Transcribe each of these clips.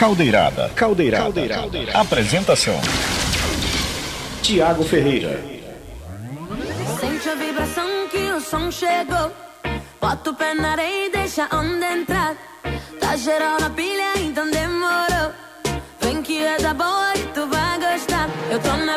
Caldeirada. Caldeirada. Caldeirada. Caldeirada. Apresentação: Tiago Ferreira. Sente a vibração que o som chegou. Bota o pé na areia e deixa a onda entrar. Tá geral na pilha, então demorou. Vem que é da boa e tu vai gostar. Eu tô na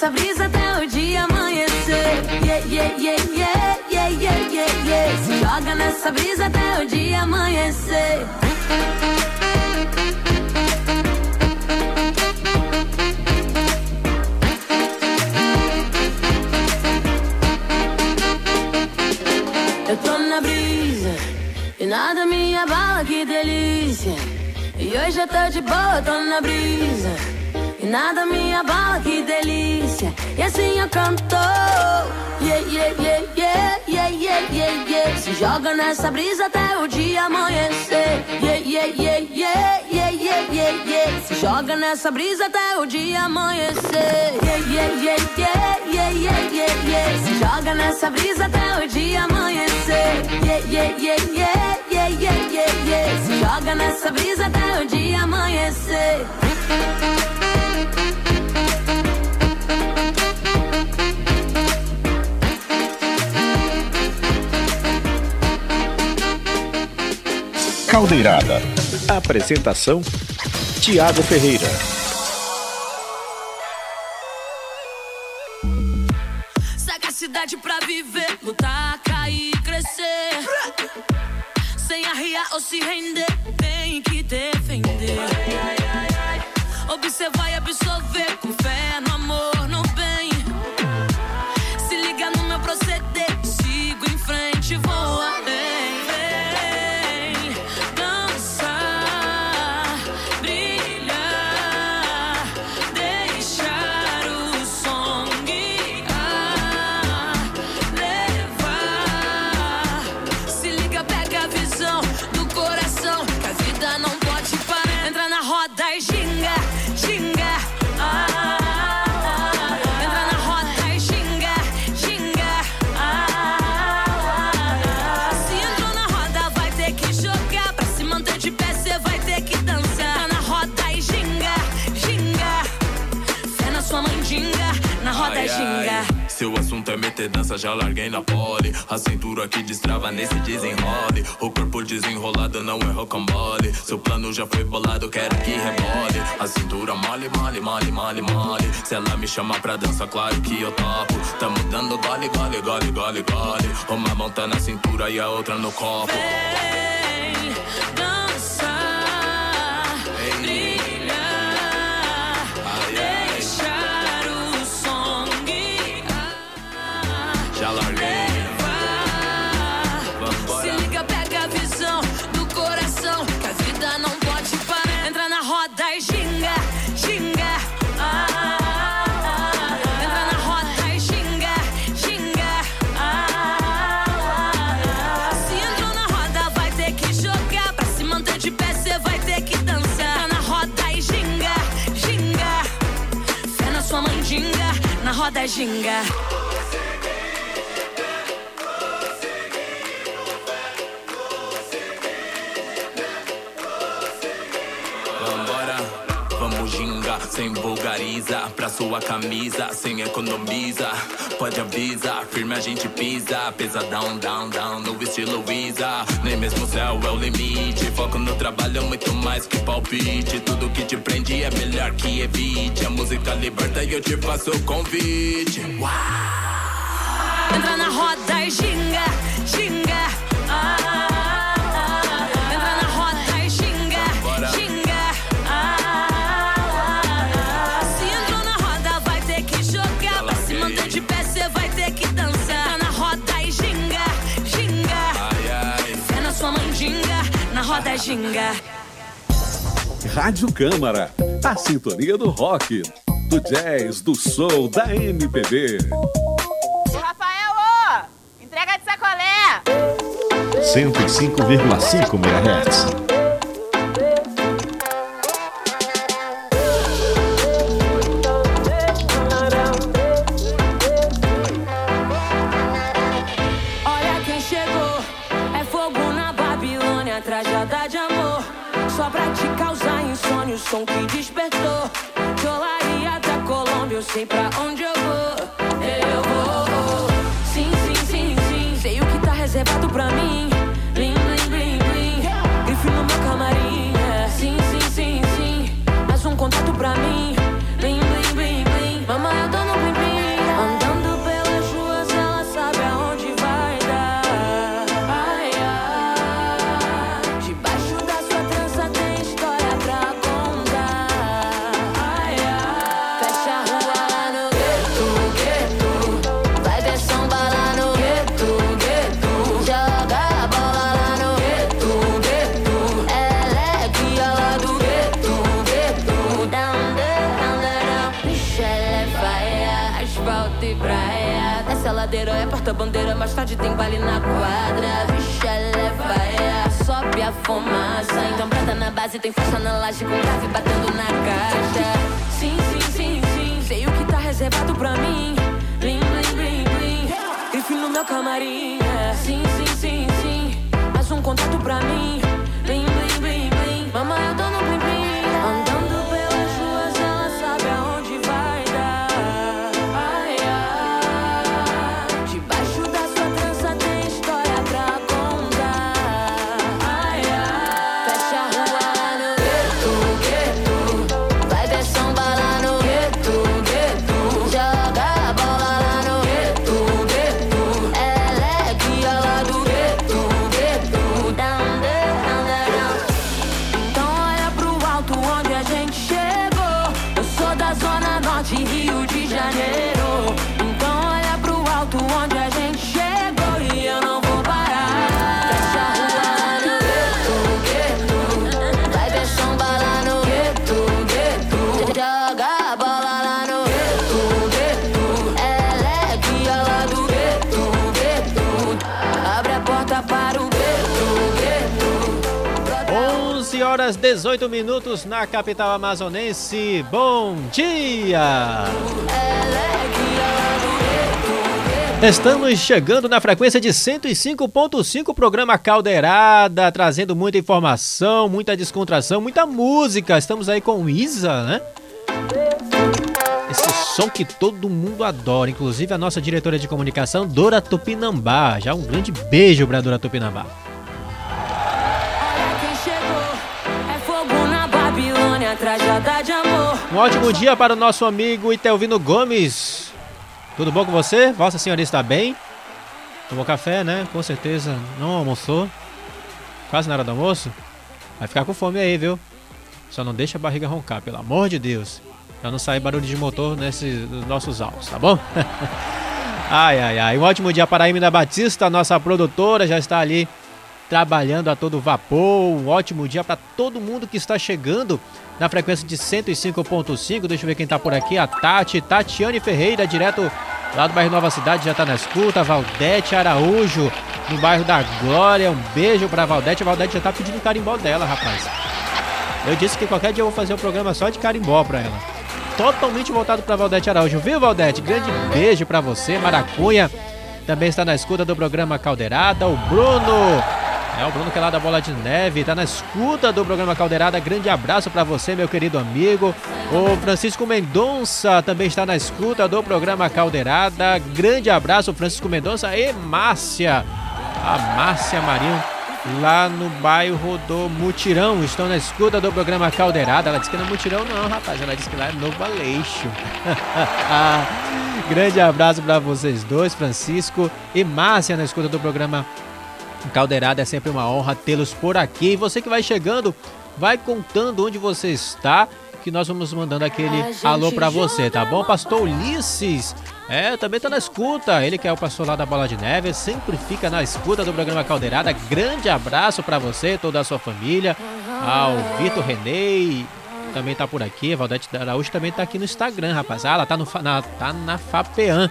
Nessa brisa até o dia amanhecer. Yeah, yeah, yeah, yeah, yeah, yeah, yeah. Se joga nessa brisa até o dia amanhecer. Eu tô na brisa e nada me abala, que delícia. E hoje eu tô de boa, tô na brisa. E nada me abala, que delícia. E assim eu canto. Yeah, yeah, yeah, yeah, yeah, yeah, yeah, yeah. Se joga nessa brisa até o dia amanhecer. Yeah, yeah, yeah, yeah, yeah, yeah, yeah, yeah. Se joga nessa brisa até o dia amanhecer. Yeah, yeah, yeah, yeah, yeah, yeah, yeah, yeah. Se joga nessa brisa até o dia amanhecer. Yeah, yeah, yeah, yeah, yeah, yeah, yeah, yeah. Se joga nessa brisa até o dia amanhecer. Caldeirada. Apresentação: Tiago Ferreira. Sagacidade pra viver, lutar, cair, crescer. Sem arriar ou se render, tem que defender. Observar e absorver, com fé no dança, já larguei na pole. A cintura que destrava nesse desenrole. O corpo desenrolado não é rocambole. Seu plano já foi bolado, quero que rebole. A cintura mole, mole, mole, mole, mole. Se ela me chamar pra dança, claro que eu topo. Tamo dando gole, gole, gole, gole, gole. Uma mão tá na cintura e a outra no copo. Ginga. Pra sua camisa, sem economiza. Pode avisar, firme a gente pisa. Pesadão, down, down, no estilo Visa. Nem mesmo o céu é o limite. Foco no trabalho, muito mais que palpite. Tudo que te prende é melhor que evite. A música liberta e eu te faço o convite. Uau! Entra na roda e xinga, xinga. Rádio Câmara, a sintonia do rock, do jazz, do soul, da MPB. Rafael, ô! Entrega de sacolé! 105,5 MHz. Só pra te causar insônia, o som que despertou. De olaria da Colômbia, eu sei pra onde eu vou. Eu vou. Sim, sim, sim, sim. Sei o que tá reservado pra mim. Blim, blim, blim, blim. Grife no meu camarim. é. Sim, sim, sim, sim. Mais um contato pra mim. Blim, blim, blim, blim. Mamãe, eu tô ladeira, é porta-bandeira, mais tarde tem baile na quadra. Vixe, ela é sobe a fumaça. Então prata na base, tem força na laje com grave batendo na caixa. Sim, sim, sim, sim, sei o que tá reservado pra mim. Blim, blim, blim, blim. Grife no meu camarim. é. Sim, sim, sim, sim, mais um contato pra mim. Horas 18 minutos na capital amazonense. Bom dia! Estamos chegando na frequência de 105.5, programa Caldeirada, trazendo muita informação, muita descontração, muita música. Estamos aí com Isa, né? Esse som que todo mundo adora, inclusive a nossa diretora de comunicação, Dora Tupinambá. Já um grande beijo pra Dora Tupinambá. Um ótimo dia para o nosso amigo Itelvino Gomes. Tudo bom com você? Vossa Senhoria está bem? Tomou café, né? Com certeza não almoçou. Quase na hora do almoço? Vai ficar com fome aí, viu? Só não deixa a barriga roncar, pelo amor de Deus. Pra não sair barulho de motor nesses nossos áudios, tá bom? ai, ai, ai. Um ótimo dia para a Emina Batista, nossa produtora, já está ali trabalhando a todo vapor. Um ótimo dia para todo mundo que está chegando na frequência de 105.5. Deixa eu ver quem tá por aqui. A Tati, Tatiane Ferreira, direto lá do bairro Nova Cidade, já tá na escuta. Valdete Araújo, no bairro da Glória. Um beijo pra Valdete. A Valdete já tá pedindo o carimbó dela, rapaz. Eu disse que qualquer dia eu vou fazer um programa só de carimbó pra ela. Totalmente voltado pra Valdete Araújo, viu, Valdete? Grande beijo pra você. Maracunha também está na escuta do programa Caldeirada. O Bruno É o Bruno que é lá da Bola de Neve, tá na escuta do programa Caldeirada. Grande abraço para você, meu querido amigo. O Francisco Mendonça também está na escuta do programa Caldeirada. Grande abraço, Francisco Mendonça e Márcia. A Márcia Marinho lá no bairro do Mutirão. Estão na escuta do programa Caldeirada. Ela disse que não é Mutirão, não, rapaz. Ela disse que lá é Novo Aleixo. Grande abraço para vocês dois, Francisco e Márcia, na escuta do programa Caldeirada. É sempre uma honra tê-los por aqui. E você que vai chegando, vai contando onde você está, que nós vamos mandando aquele alô para você, tá bom? Pastor Ulisses. É, também tá na escuta. Ele que é o pastor lá da Bola de Neve, sempre fica na escuta do programa Caldeirada. Grande abraço para você, toda a sua família. Ao Vitor Renei, também tá por aqui. Valdete Araújo também tá aqui no Instagram, rapaz. Ah, ela tá, no, na, tá na FAPEAN.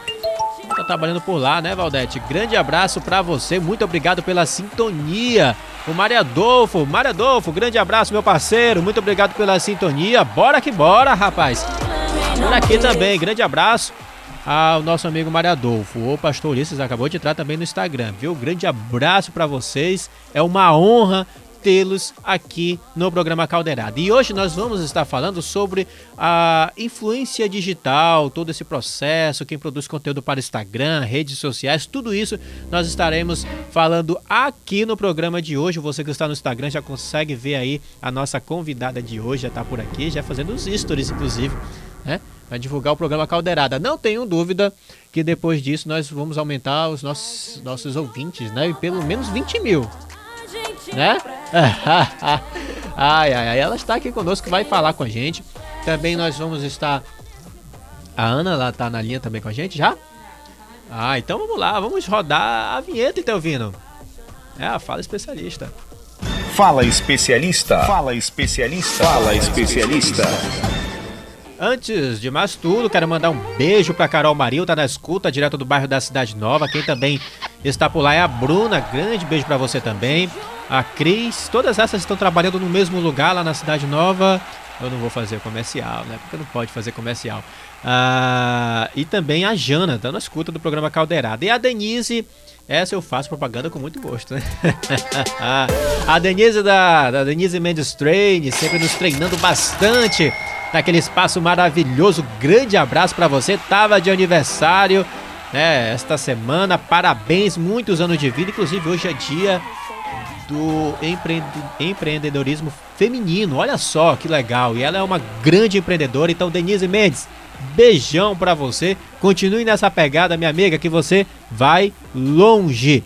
Tá trabalhando por lá, né, Valdete? Grande abraço para você. Muito obrigado pela sintonia. O Mário Adolfo, Mário Adolfo, grande abraço, meu parceiro. Muito obrigado pela sintonia. Bora que bora, rapaz. Por aqui também, grande abraço ao nosso amigo Mário Adolfo. O pastor Ulisses acabou de entrar também no Instagram, viu? Grande abraço para vocês. É uma honra tê-los aqui no programa Caldeirada. E hoje nós vamos estar falando sobre a influência digital, todo esse processo, quem produz conteúdo para Instagram, redes sociais, tudo isso nós estaremos falando aqui no programa de hoje. Você que está no Instagram já consegue ver aí a nossa convidada de hoje, já está por aqui, já fazendo os stories, inclusive, né? Vai divulgar o programa Caldeirada. Não tenho dúvida que depois disso nós vamos aumentar os nossos, nossos ouvintes, né? E pelo menos 20 mil né? ai, ai, ai, ela está aqui conosco, vai falar com a gente. Também nós vamos estar. A Ana, ela tá na linha também com a gente já? Ah, então vamos lá, vamos rodar a vinheta, então, ouvindo? É a Fala Especialista. Fala Especialista. Fala Especialista. Fala Especialista. Antes de mais tudo, quero mandar um beijo para Carol Marinho, tá na escuta, direto do bairro da Cidade Nova. Quem também está por lá é a Bruna, grande beijo para você também a Cris, todas essas estão trabalhando no mesmo lugar lá na Cidade Nova. Eu não vou fazer comercial, né? Porque não pode fazer comercial. Ah, e também a Jana, dando a escuta do programa Caldeirada. E a Denise, essa eu faço propaganda com muito gosto, né? a Denise da, da Denise Mendes Train, sempre nos treinando bastante naquele espaço maravilhoso. Grande abraço para você. Tava de aniversário, né? Esta semana. Parabéns, muitos anos de vida. Inclusive hoje é dia do empreendedorismo feminino. Olha só que legal. E ela é uma grande empreendedora. Então, Denise Mendes, beijão para você. Continue nessa pegada, minha amiga, que você vai longe.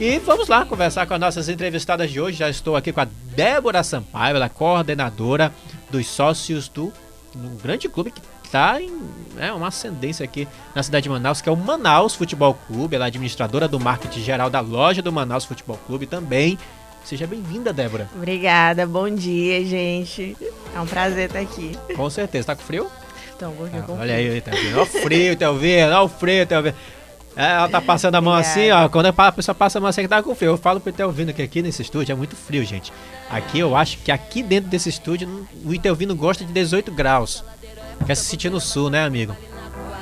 E vamos lá conversar com as nossas entrevistadas de hoje. Já estou aqui com a Débora Sampaio, ela é coordenadora dos sócios do um grande clube que está em é, uma ascendência aqui na cidade de Manaus, que é o Manaus Futebol Clube. Ela é administradora do marketing geral da loja do Manaus Futebol Clube também. Seja bem-vinda, Débora. Obrigada, bom dia, gente. É um prazer estar aqui. Com certeza. Tá com frio? Então, pouquinho ah, Olha aí, tá vendo? Olha o frio, tá vendo? Olha o frio, tá vendo? É, ela tá passando a mão assim, ó. Quando a pessoa passa a mão assim, que tá com frio. Eu falo pro Itelvino que aqui nesse estúdio é muito frio, gente. Aqui eu acho que aqui dentro desse estúdio o Itelvino gosta de 18 graus. Quer se sentir no sul, né, amigo?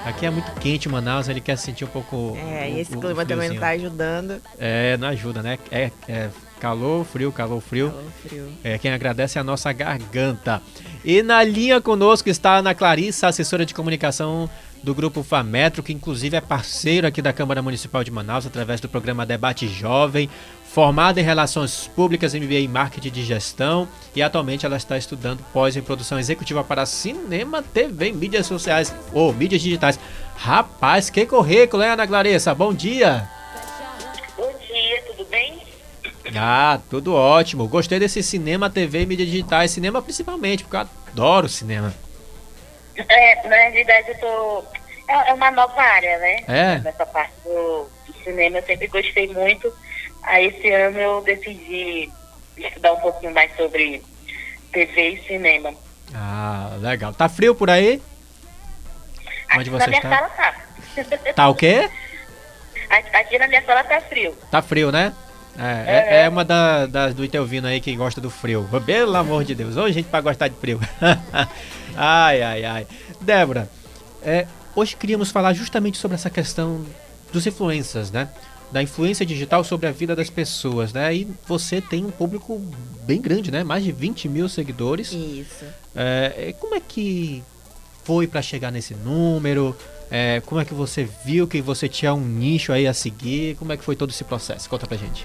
Aqui é muito quente Manaus, ele quer se sentir um pouco. É, e esse clima também não tá ajudando. É, não ajuda, né? É, é calor, frio, calor, frio. Calor, frio. É, quem agradece é a nossa garganta. E na linha conosco está a Ana Clarissa, assessora de comunicação do Grupo Fametro, que inclusive é parceiro aqui da Câmara Municipal de Manaus, através do programa Debate Jovem formada em Relações Públicas, MBA em Marketing de Gestão e atualmente ela está estudando pós em produção executiva para cinema, TV e mídias sociais ou mídias digitais. Rapaz, que currículo, hein, Ana Clarissa? Bom dia! Bom dia, tudo bem? Ah, tudo ótimo. Gostei desse cinema, TV e mídias digitais. Cinema principalmente, porque eu adoro cinema. É, na realidade eu tô... É, é uma nova área, né? É? Nessa parte do, do cinema eu sempre gostei muito Aí esse ano eu decidi estudar um pouquinho mais sobre TV e cinema. Ah, legal. Tá frio por aí? Onde você na minha está? sala tá. Tá o quê? Aqui na minha sala tá frio. Tá frio, né? É, é, é uma da, das do Itelvino aí que gosta do frio. Pelo amor de Deus. Hoje gente vai gostar de frio. ai, ai, ai. Débora, é, hoje queríamos falar justamente sobre essa questão dos influencers, né? da influência digital sobre a vida das pessoas, né? E você tem um público bem grande, né? Mais de 20 mil seguidores. Isso. É, como é que foi para chegar nesse número? É, como é que você viu que você tinha um nicho aí a seguir? Como é que foi todo esse processo? Conta pra gente.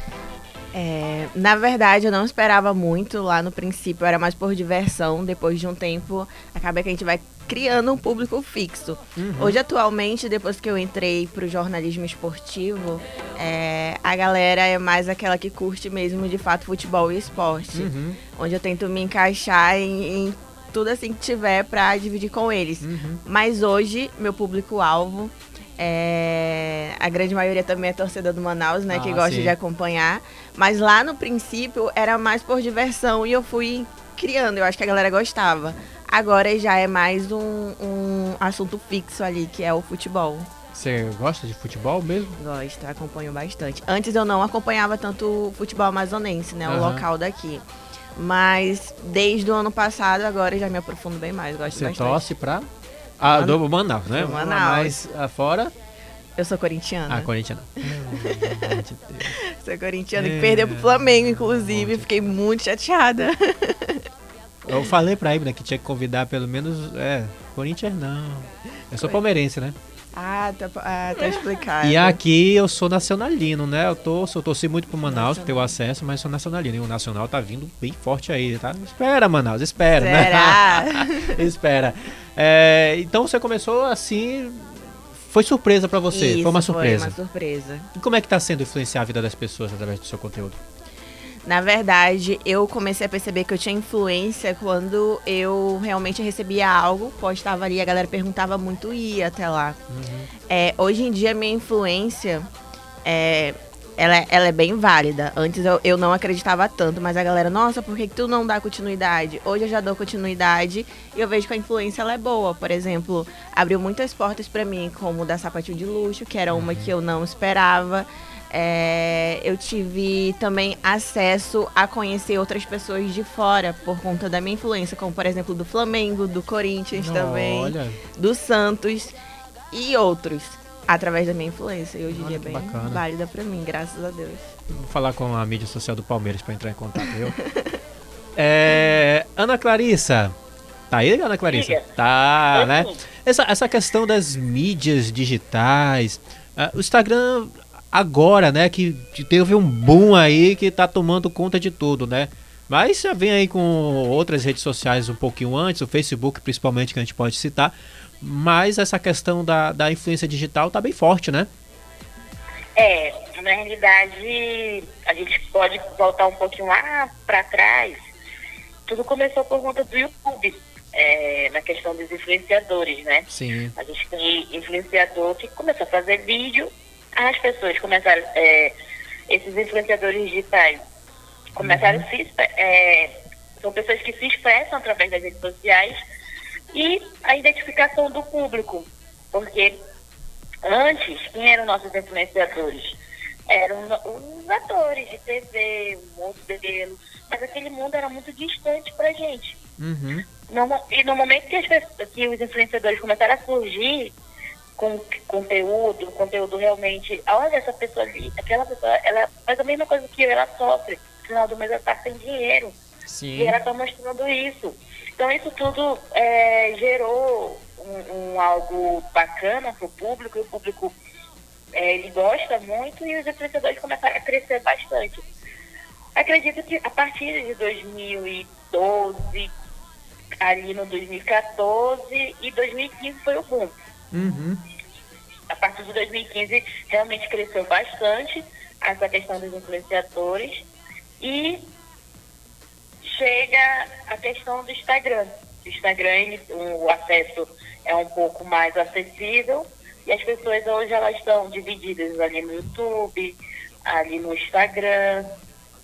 É, na verdade, eu não esperava muito lá no princípio, era mais por diversão. Depois de um tempo, acaba que a gente vai criando um público fixo. Uhum. Hoje, atualmente, depois que eu entrei pro jornalismo esportivo, é, a galera é mais aquela que curte mesmo, de fato, futebol e esporte. Uhum. Onde eu tento me encaixar em, em tudo assim que tiver pra dividir com eles. Uhum. Mas hoje, meu público-alvo é. A grande maioria também é torcedor do Manaus, né? que Ah, gosta sim. de acompanhar. Mas lá no princípio era mais por diversão e eu fui criando. Eu acho que a galera gostava. Agora já é mais um, um assunto fixo ali, que é o futebol. Você gosta de futebol mesmo? Gosto, acompanho bastante. Antes eu não acompanhava tanto o futebol amazonense, né? O Aham. local daqui. Mas desde o ano passado, agora já me aprofundo bem mais. Gosto Você bastante. torce pra. Ah, do Manaus, né? do Manaus. Mas ah, fora. Eu sou corintiana. Ah, de Deus. Sou corintiana É. que perdeu pro Flamengo, inclusive. Fiquei muito chateada. Eu falei pra Ibra que tinha que convidar pelo menos. É, Corinthians não. Eu sou palmeirense, né? Ah, tá, ah, tá explicado. E aqui eu sou nacionalino, né? Eu, tô, eu torci muito pro Manaus, ter o acesso, mas sou nacionalino. E o Nacional tá vindo bem forte aí, tá? Espera, Manaus, espera, Será? né? espera. É, então você começou assim. Foi surpresa pra você, Isso, foi uma surpresa. Foi uma surpresa. E como é que tá sendo influenciar a vida das pessoas através do seu conteúdo? Na verdade, eu comecei a perceber que eu tinha influência quando eu realmente recebia algo, postava ali, a galera perguntava muito e ia até lá. É, hoje em dia, minha influência é, ela, é- ela é bem válida. Antes eu, eu não acreditava tanto, mas a galera, nossa, por que, que tu não dá continuidade? Hoje eu já dou continuidade e eu vejo que a influência ela é boa. Por exemplo, abriu muitas portas pra mim, como o da Sapatinho de Luxo, que era uma que eu não esperava. É, eu tive também acesso a conhecer outras pessoas de fora por conta da minha influência, como por exemplo do Flamengo, do Corinthians também, Olha, do Santos e outros, através da minha influência. E hoje em dia é bem bacana. válida pra mim, graças a Deus. vou falar com a mídia social do Palmeiras pra entrar em contato, viu? É, Ana Clarissa. Tá aí, Ana Clarissa? Tá, né? Essa, essa questão das mídias digitais. ah, o Instagram agora, né? Que teve um boom aí que tá tomando conta de tudo, né? Mas já vem aí com outras redes sociais um pouquinho antes, o Facebook principalmente que a gente pode citar. Mas essa questão da, da influência digital tá bem forte, né? É, na realidade, a gente pode voltar um pouquinho lá para trás. Tudo começou por conta do YouTube, é, na questão dos influenciadores, né? Sim. A gente tem influenciador que começou a fazer vídeo, as pessoas começaram, é, esses influenciadores digitais começaram a se, é, são pessoas que se expressam através das redes sociais e a identificação do público, porque antes, quem eram nossos influenciadores? Eram os atores de TV, modelos, mas aquele mundo era muito distante pra gente. Uhum. No e no momento que, as que os influenciadores começaram a surgir com conteúdo, conteúdo realmente, olha essa pessoa ali, aquela pessoa, ela faz a mesma coisa que eu, ela sofre, no final do mês ela tá sem dinheiro, Sim. e ela tá mostrando isso. Então isso tudo é, gerou um, um algo bacana pro público, e o público é, ele gosta muito e os influenciadores começaram a crescer bastante. Acredito que a partir de 2012, ali no 2014 e 2015 foi o boom. Uhum. A partir de 2015 realmente cresceu bastante essa questão dos influenciadores e chega a questão do Instagram. O Instagram, o acesso é um pouco mais acessível e as pessoas hoje elas estão divididas ali no YouTube, ali no Instagram,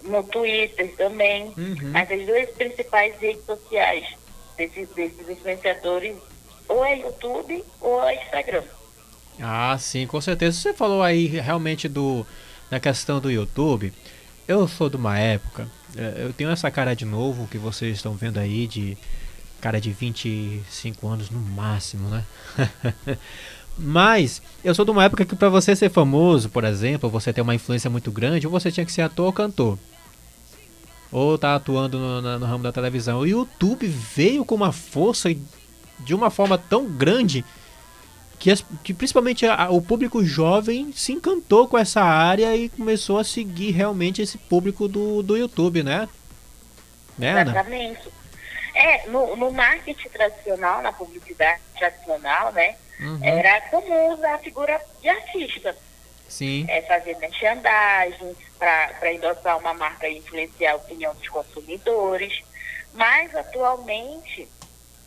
no Twitter também. Uhum. Mas as duas principais redes sociais desses, desses influenciadores ou é YouTube ou é Instagram. Ah, sim, com certeza. Você falou aí realmente do da questão do YouTube. Eu sou de uma época, eh, eu tenho essa cara de novo que vocês estão vendo aí de cara de 25 anos no máximo, né? Mas eu sou de uma época que para você ser famoso, por exemplo, você ter uma influência muito grande, ou você tinha que ser ator ou cantor. Ou tá atuando no, no, no ramo da televisão. O YouTube veio com uma força e de uma forma tão grande que, as, que principalmente a, o público jovem se encantou com essa área e começou a seguir realmente esse público do, do YouTube, né? né Ana? Exatamente. É, no, no marketing tradicional, na publicidade tradicional, né? Uhum. Era comum usar a figura de artista. Sim. É, fazer merchandising para endossar uma marca e influenciar a opinião dos consumidores. Mas atualmente,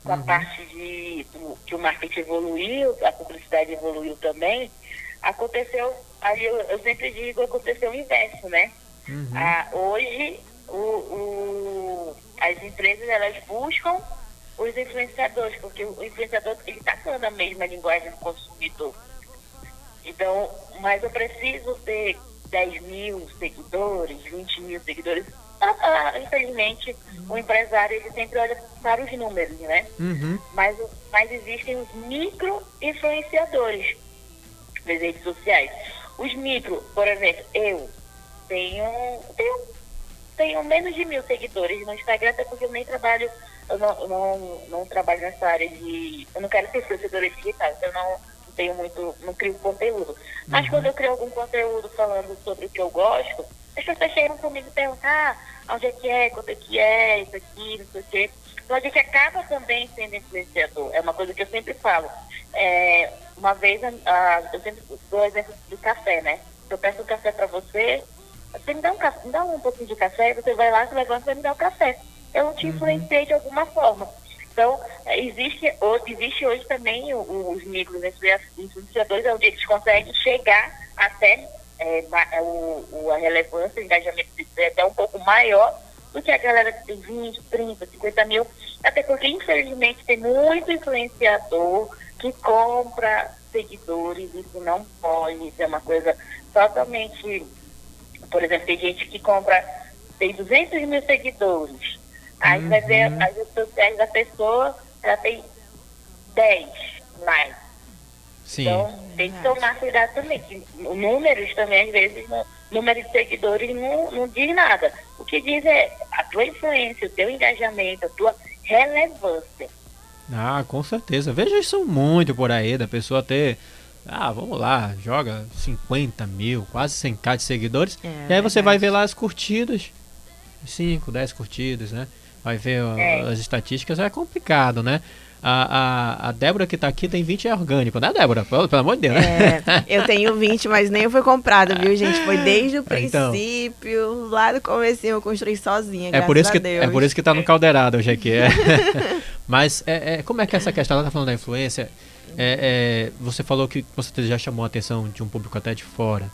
com a uhum. parte de que o marketing evoluiu, a publicidade evoluiu também, aconteceu, aí eu, eu sempre digo, aconteceu o inverso, né? Uhum. Ah, hoje o, o, as empresas elas buscam os influenciadores, porque o influenciador ele está falando a mesma linguagem do consumidor. Então, mas eu preciso ter 10 mil seguidores, 20 mil seguidores. Ah, infelizmente, o empresário ele sempre olha para os números, né? Uhum. Mas, mas existem os micro influenciadores das redes sociais. Os micro, por exemplo, eu tenho, tenho, tenho menos de mil seguidores no Instagram, até porque eu nem trabalho eu não, não, não trabalho nessa área de. Eu não quero ser professora digital, então eu não tenho muito. não crio conteúdo. Mas uhum. quando eu crio algum conteúdo falando sobre o que eu gosto, as pessoas chegam comigo e perguntam, ah, onde é que é, quanto é que é, isso aqui, não sei o quê. Então a gente acaba também sendo influenciador. É uma coisa que eu sempre falo. É, uma vez, eu sempre dou o exemplo do café, né? Eu peço um café para você, você me dá um, me dá um pouquinho de café, você vai lá, você levanta e vai me dar o um café eu te influenciei uhum. de alguma forma. Então, existe, existe hoje também os micros influenciadores, onde eles conseguem chegar até é, é o, a relevância, o engajamento é até um pouco maior do que a galera que tem 20, 30, 50 mil. Até porque, infelizmente, tem muito influenciador que compra seguidores, isso não pode, isso é uma coisa totalmente. Por exemplo, tem gente que compra, tem 200 mil seguidores, Aí uhum. vai ver uhum. as redes sociais da pessoa, ela tem 10 mais. Sim. Então tem que tomar cuidado também. Que números também, às vezes, não, número de seguidores não, não diz nada. O que diz é a tua influência, o teu engajamento, a tua relevância. Ah, com certeza. Vejo isso muito por aí, da pessoa ter. Ah, vamos lá, joga 50 mil, quase 100k de seguidores. É, e aí verdade. você vai ver lá as curtidas. 5, 10 curtidas, né? vai ver é. as estatísticas, é complicado, né? A, a, a Débora que tá aqui tem 20 é orgânico, né, Débora? Pelo, pelo amor de Deus, né? É, eu tenho 20, mas nem foi comprado, viu, gente? Foi desde o então. princípio, então, lá do começo eu construí sozinha, é por isso que É por isso que tá no caldeirado hoje aqui, é. mas é, é, como é que é essa questão, ela tá falando da influência, é, é, você falou que você já chamou a atenção de um público até de fora.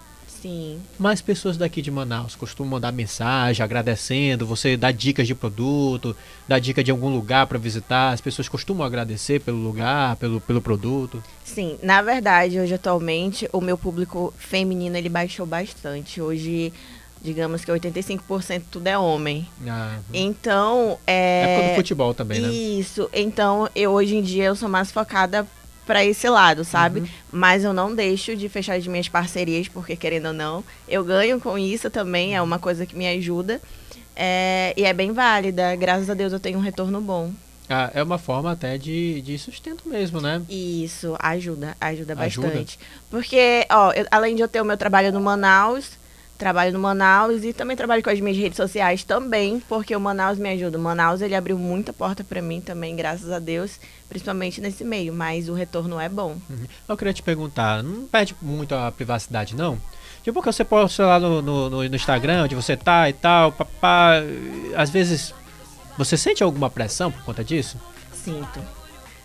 Sim. Mas pessoas daqui de Manaus costumam mandar mensagem agradecendo, você dá dicas de produto, dá dica de algum lugar para visitar. As pessoas costumam agradecer pelo lugar, pelo, pelo produto? Sim, na verdade, hoje atualmente o meu público feminino ele baixou bastante. Hoje digamos que 85% tudo é homem. Ah, então, é... É do futebol também, né? Isso. Então, eu hoje em dia eu sou mais focada para esse lado, sabe? Uhum. Mas eu não deixo de fechar as minhas parcerias, porque querendo ou não, eu ganho com isso também, é uma coisa que me ajuda. É, e é bem válida, graças a Deus eu tenho um retorno bom. Ah, é uma forma até de, de sustento mesmo, né? Isso, ajuda, ajuda bastante. Ajuda. Porque, ó, eu, além de eu ter o meu trabalho no Manaus, trabalho no Manaus e também trabalho com as minhas redes sociais também, porque o Manaus me ajuda. O Manaus ele abriu muita porta para mim também, graças a Deus, principalmente nesse meio, mas o retorno é bom. Uhum. Eu queria te perguntar, não perde muito a privacidade não? Tipo, que você posta lá no, no, no, Instagram, onde você tá e tal, papá, às vezes você sente alguma pressão por conta disso? Sinto.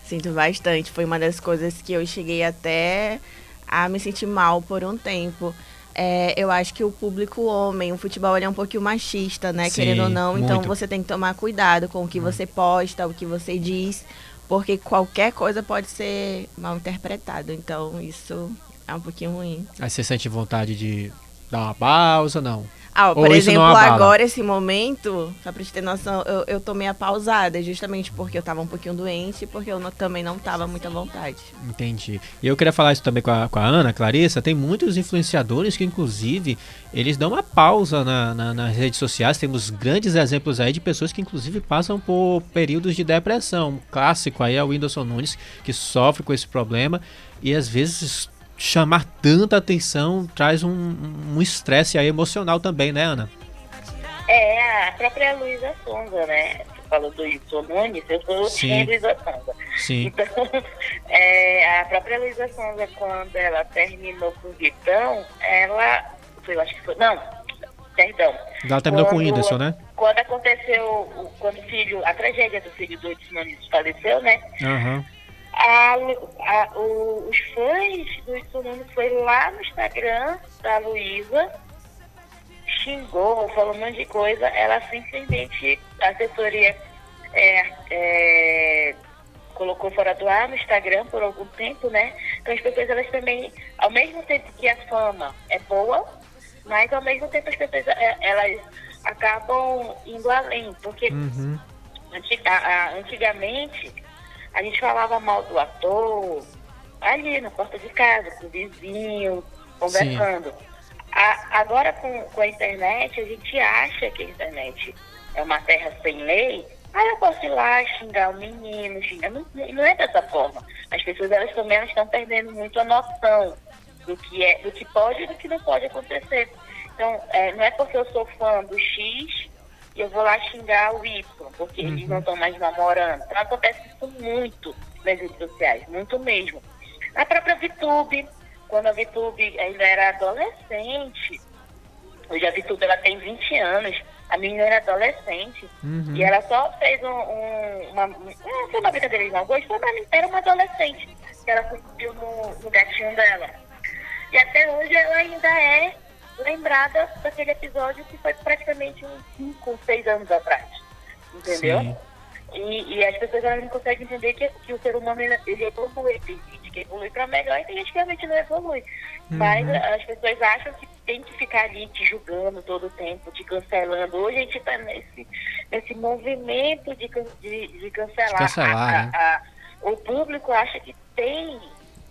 Sinto bastante. Foi uma das coisas que eu cheguei até a me sentir mal por um tempo é, eu acho que o público homem, o futebol ele é um pouquinho machista, né? Sim, Querendo ou não. Então você tem que tomar cuidado com o que hum. você posta, o que você diz, porque qualquer coisa pode ser mal interpretado. Então isso é um pouquinho ruim. Aí você sente vontade de dar uma pausa, não? Ah, por exemplo, agora, esse momento, só pra te ter noção, eu, eu tô meio pausada, justamente porque eu tava um pouquinho doente e porque eu não- também não tava muito à vontade. Entendi. E eu queria falar isso também com a, com a Ana, Clarissa. Tem muitos influenciadores que, inclusive, eles dão uma pausa na- na- nas redes sociais. Temos grandes exemplos aí de pessoas que, inclusive, passam por períodos de depressão. Um clássico aí é o Whindersson Nunes, que sofre com esse problema. E às vezes chamar tanta atenção traz um um estresse aí emocional também, né, Ana? É a própria Luísa Sonza, né? Você falou do Wilson Nunes, eu sou Sim. Luísa Sonza. Sim. Então, é, a própria Luísa Sonza, quando ela terminou com o Vitão, ela. Foi, eu acho que foi. Não, perdão. Ela terminou com o Quando- Whindersson, né? Quando aconteceu, quando o filho, a tragédia do filho do Nunes faleceu, né? Aham. A, a- o- os fãs do Nunes foi lá no Instagram da Luísa, xingou, falou um monte de coisa. Ela simplesmente, a assessoria é, é, colocou fora do ar no Instagram por algum tempo, né? Então as pessoas, elas também, ao mesmo tempo que a fama é boa, mas ao mesmo tempo as pessoas, é, elas acabam indo além, porque Uhum. Anti- a- a- antigamente, a gente falava mal do ator ali na porta de casa, com o vizinho, conversando. A- agora, com, com a internet, a gente acha que a internet é uma terra sem lei. Aí eu posso ir lá xingar o menino, xingar. Não, não é dessa forma. As pessoas elas também elas estão perdendo muito a noção do que é, do que pode e do que não pode acontecer. Então, é, não é porque eu sou fã do X eu vou lá xingar o Y, porque eles não estão mais namorando. Então acontece isso muito nas redes sociais, muito mesmo. A própria VTube, quando a VTube ainda era adolescente, hoje a VTube ela tem 20 anos, a menina era adolescente, Uhum. e ela só fez um, um- uma. Não foi uma brincadeira de mau gosto, uma, era uma adolescente, que ela cuspiu no, no gatinho dela. E até hoje ela ainda é lembrada daquele episódio que foi praticamente uns 5, 6 anos atrás. Entendeu? E, e as pessoas elas não conseguem entender que, que o ser humano ele, ele evolui, tem gente que evolui para melhor e tem gente que realmente não evolui. Mas as pessoas acham que tem que ficar ali te julgando todo o tempo, te cancelando. Hoje a gente está nesse, nesse movimento de, de, de cancelar. De cancelar, A- né? a- a- o público acha que tem,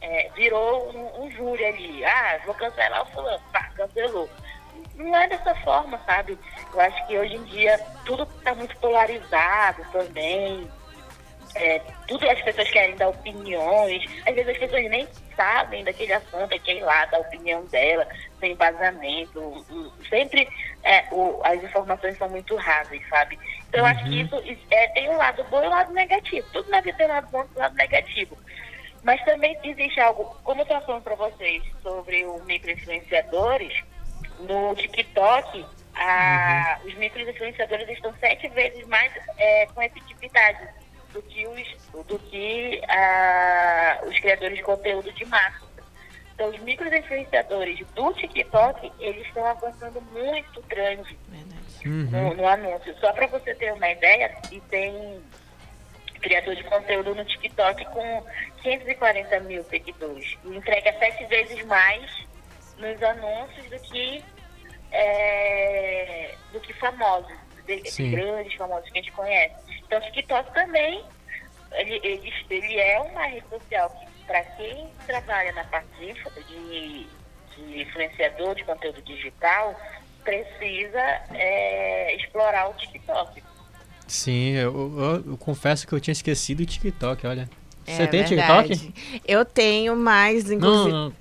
é, virou um, um júri ali. Ah, vou cancelar o fulano, pá, cancelou. Não é dessa forma, sabe? Eu acho que hoje em dia tudo está muito polarizado também. É, tudo as pessoas querem dar opiniões. Às vezes as pessoas nem sabem daquele assunto, e querem lá dar a opinião dela, sem embasamento. Sempre é, o- as informações são muito rasas, sabe? Então eu acho que isso isso, é, tem um lado bom e um lado negativo. Tudo na vida tem um lado bom e um lado negativo. Mas também existe algo, como eu estava falando para vocês sobre os microinfluenciadores, no TikTok, a- os microinfluenciadores estão sete vezes mais é, com efetividade do que os, do que ah, os criadores de conteúdo de massa. Então, os microinfluenciadores do TikTok, eles estão avançando muito grande Uhum. no, no anúncio. Só para você ter uma ideia, e tem criador de conteúdo no TikTok com 540 mil seguidores. E entrega sete vezes mais nos anúncios do que, é, do que famosos, de, Sim. grandes famosos que a gente conhece. Então, o TikTok também, ele, ele, ele é uma rede social que, para quem trabalha na parte de, de, de influenciador de conteúdo digital, precisa é, explorar o TikTok. Sim, eu, eu- eu confesso que eu tinha esquecido o TikTok, olha. Você É tem verdade. TikTok? Eu tenho, mas Não, inclusive. não,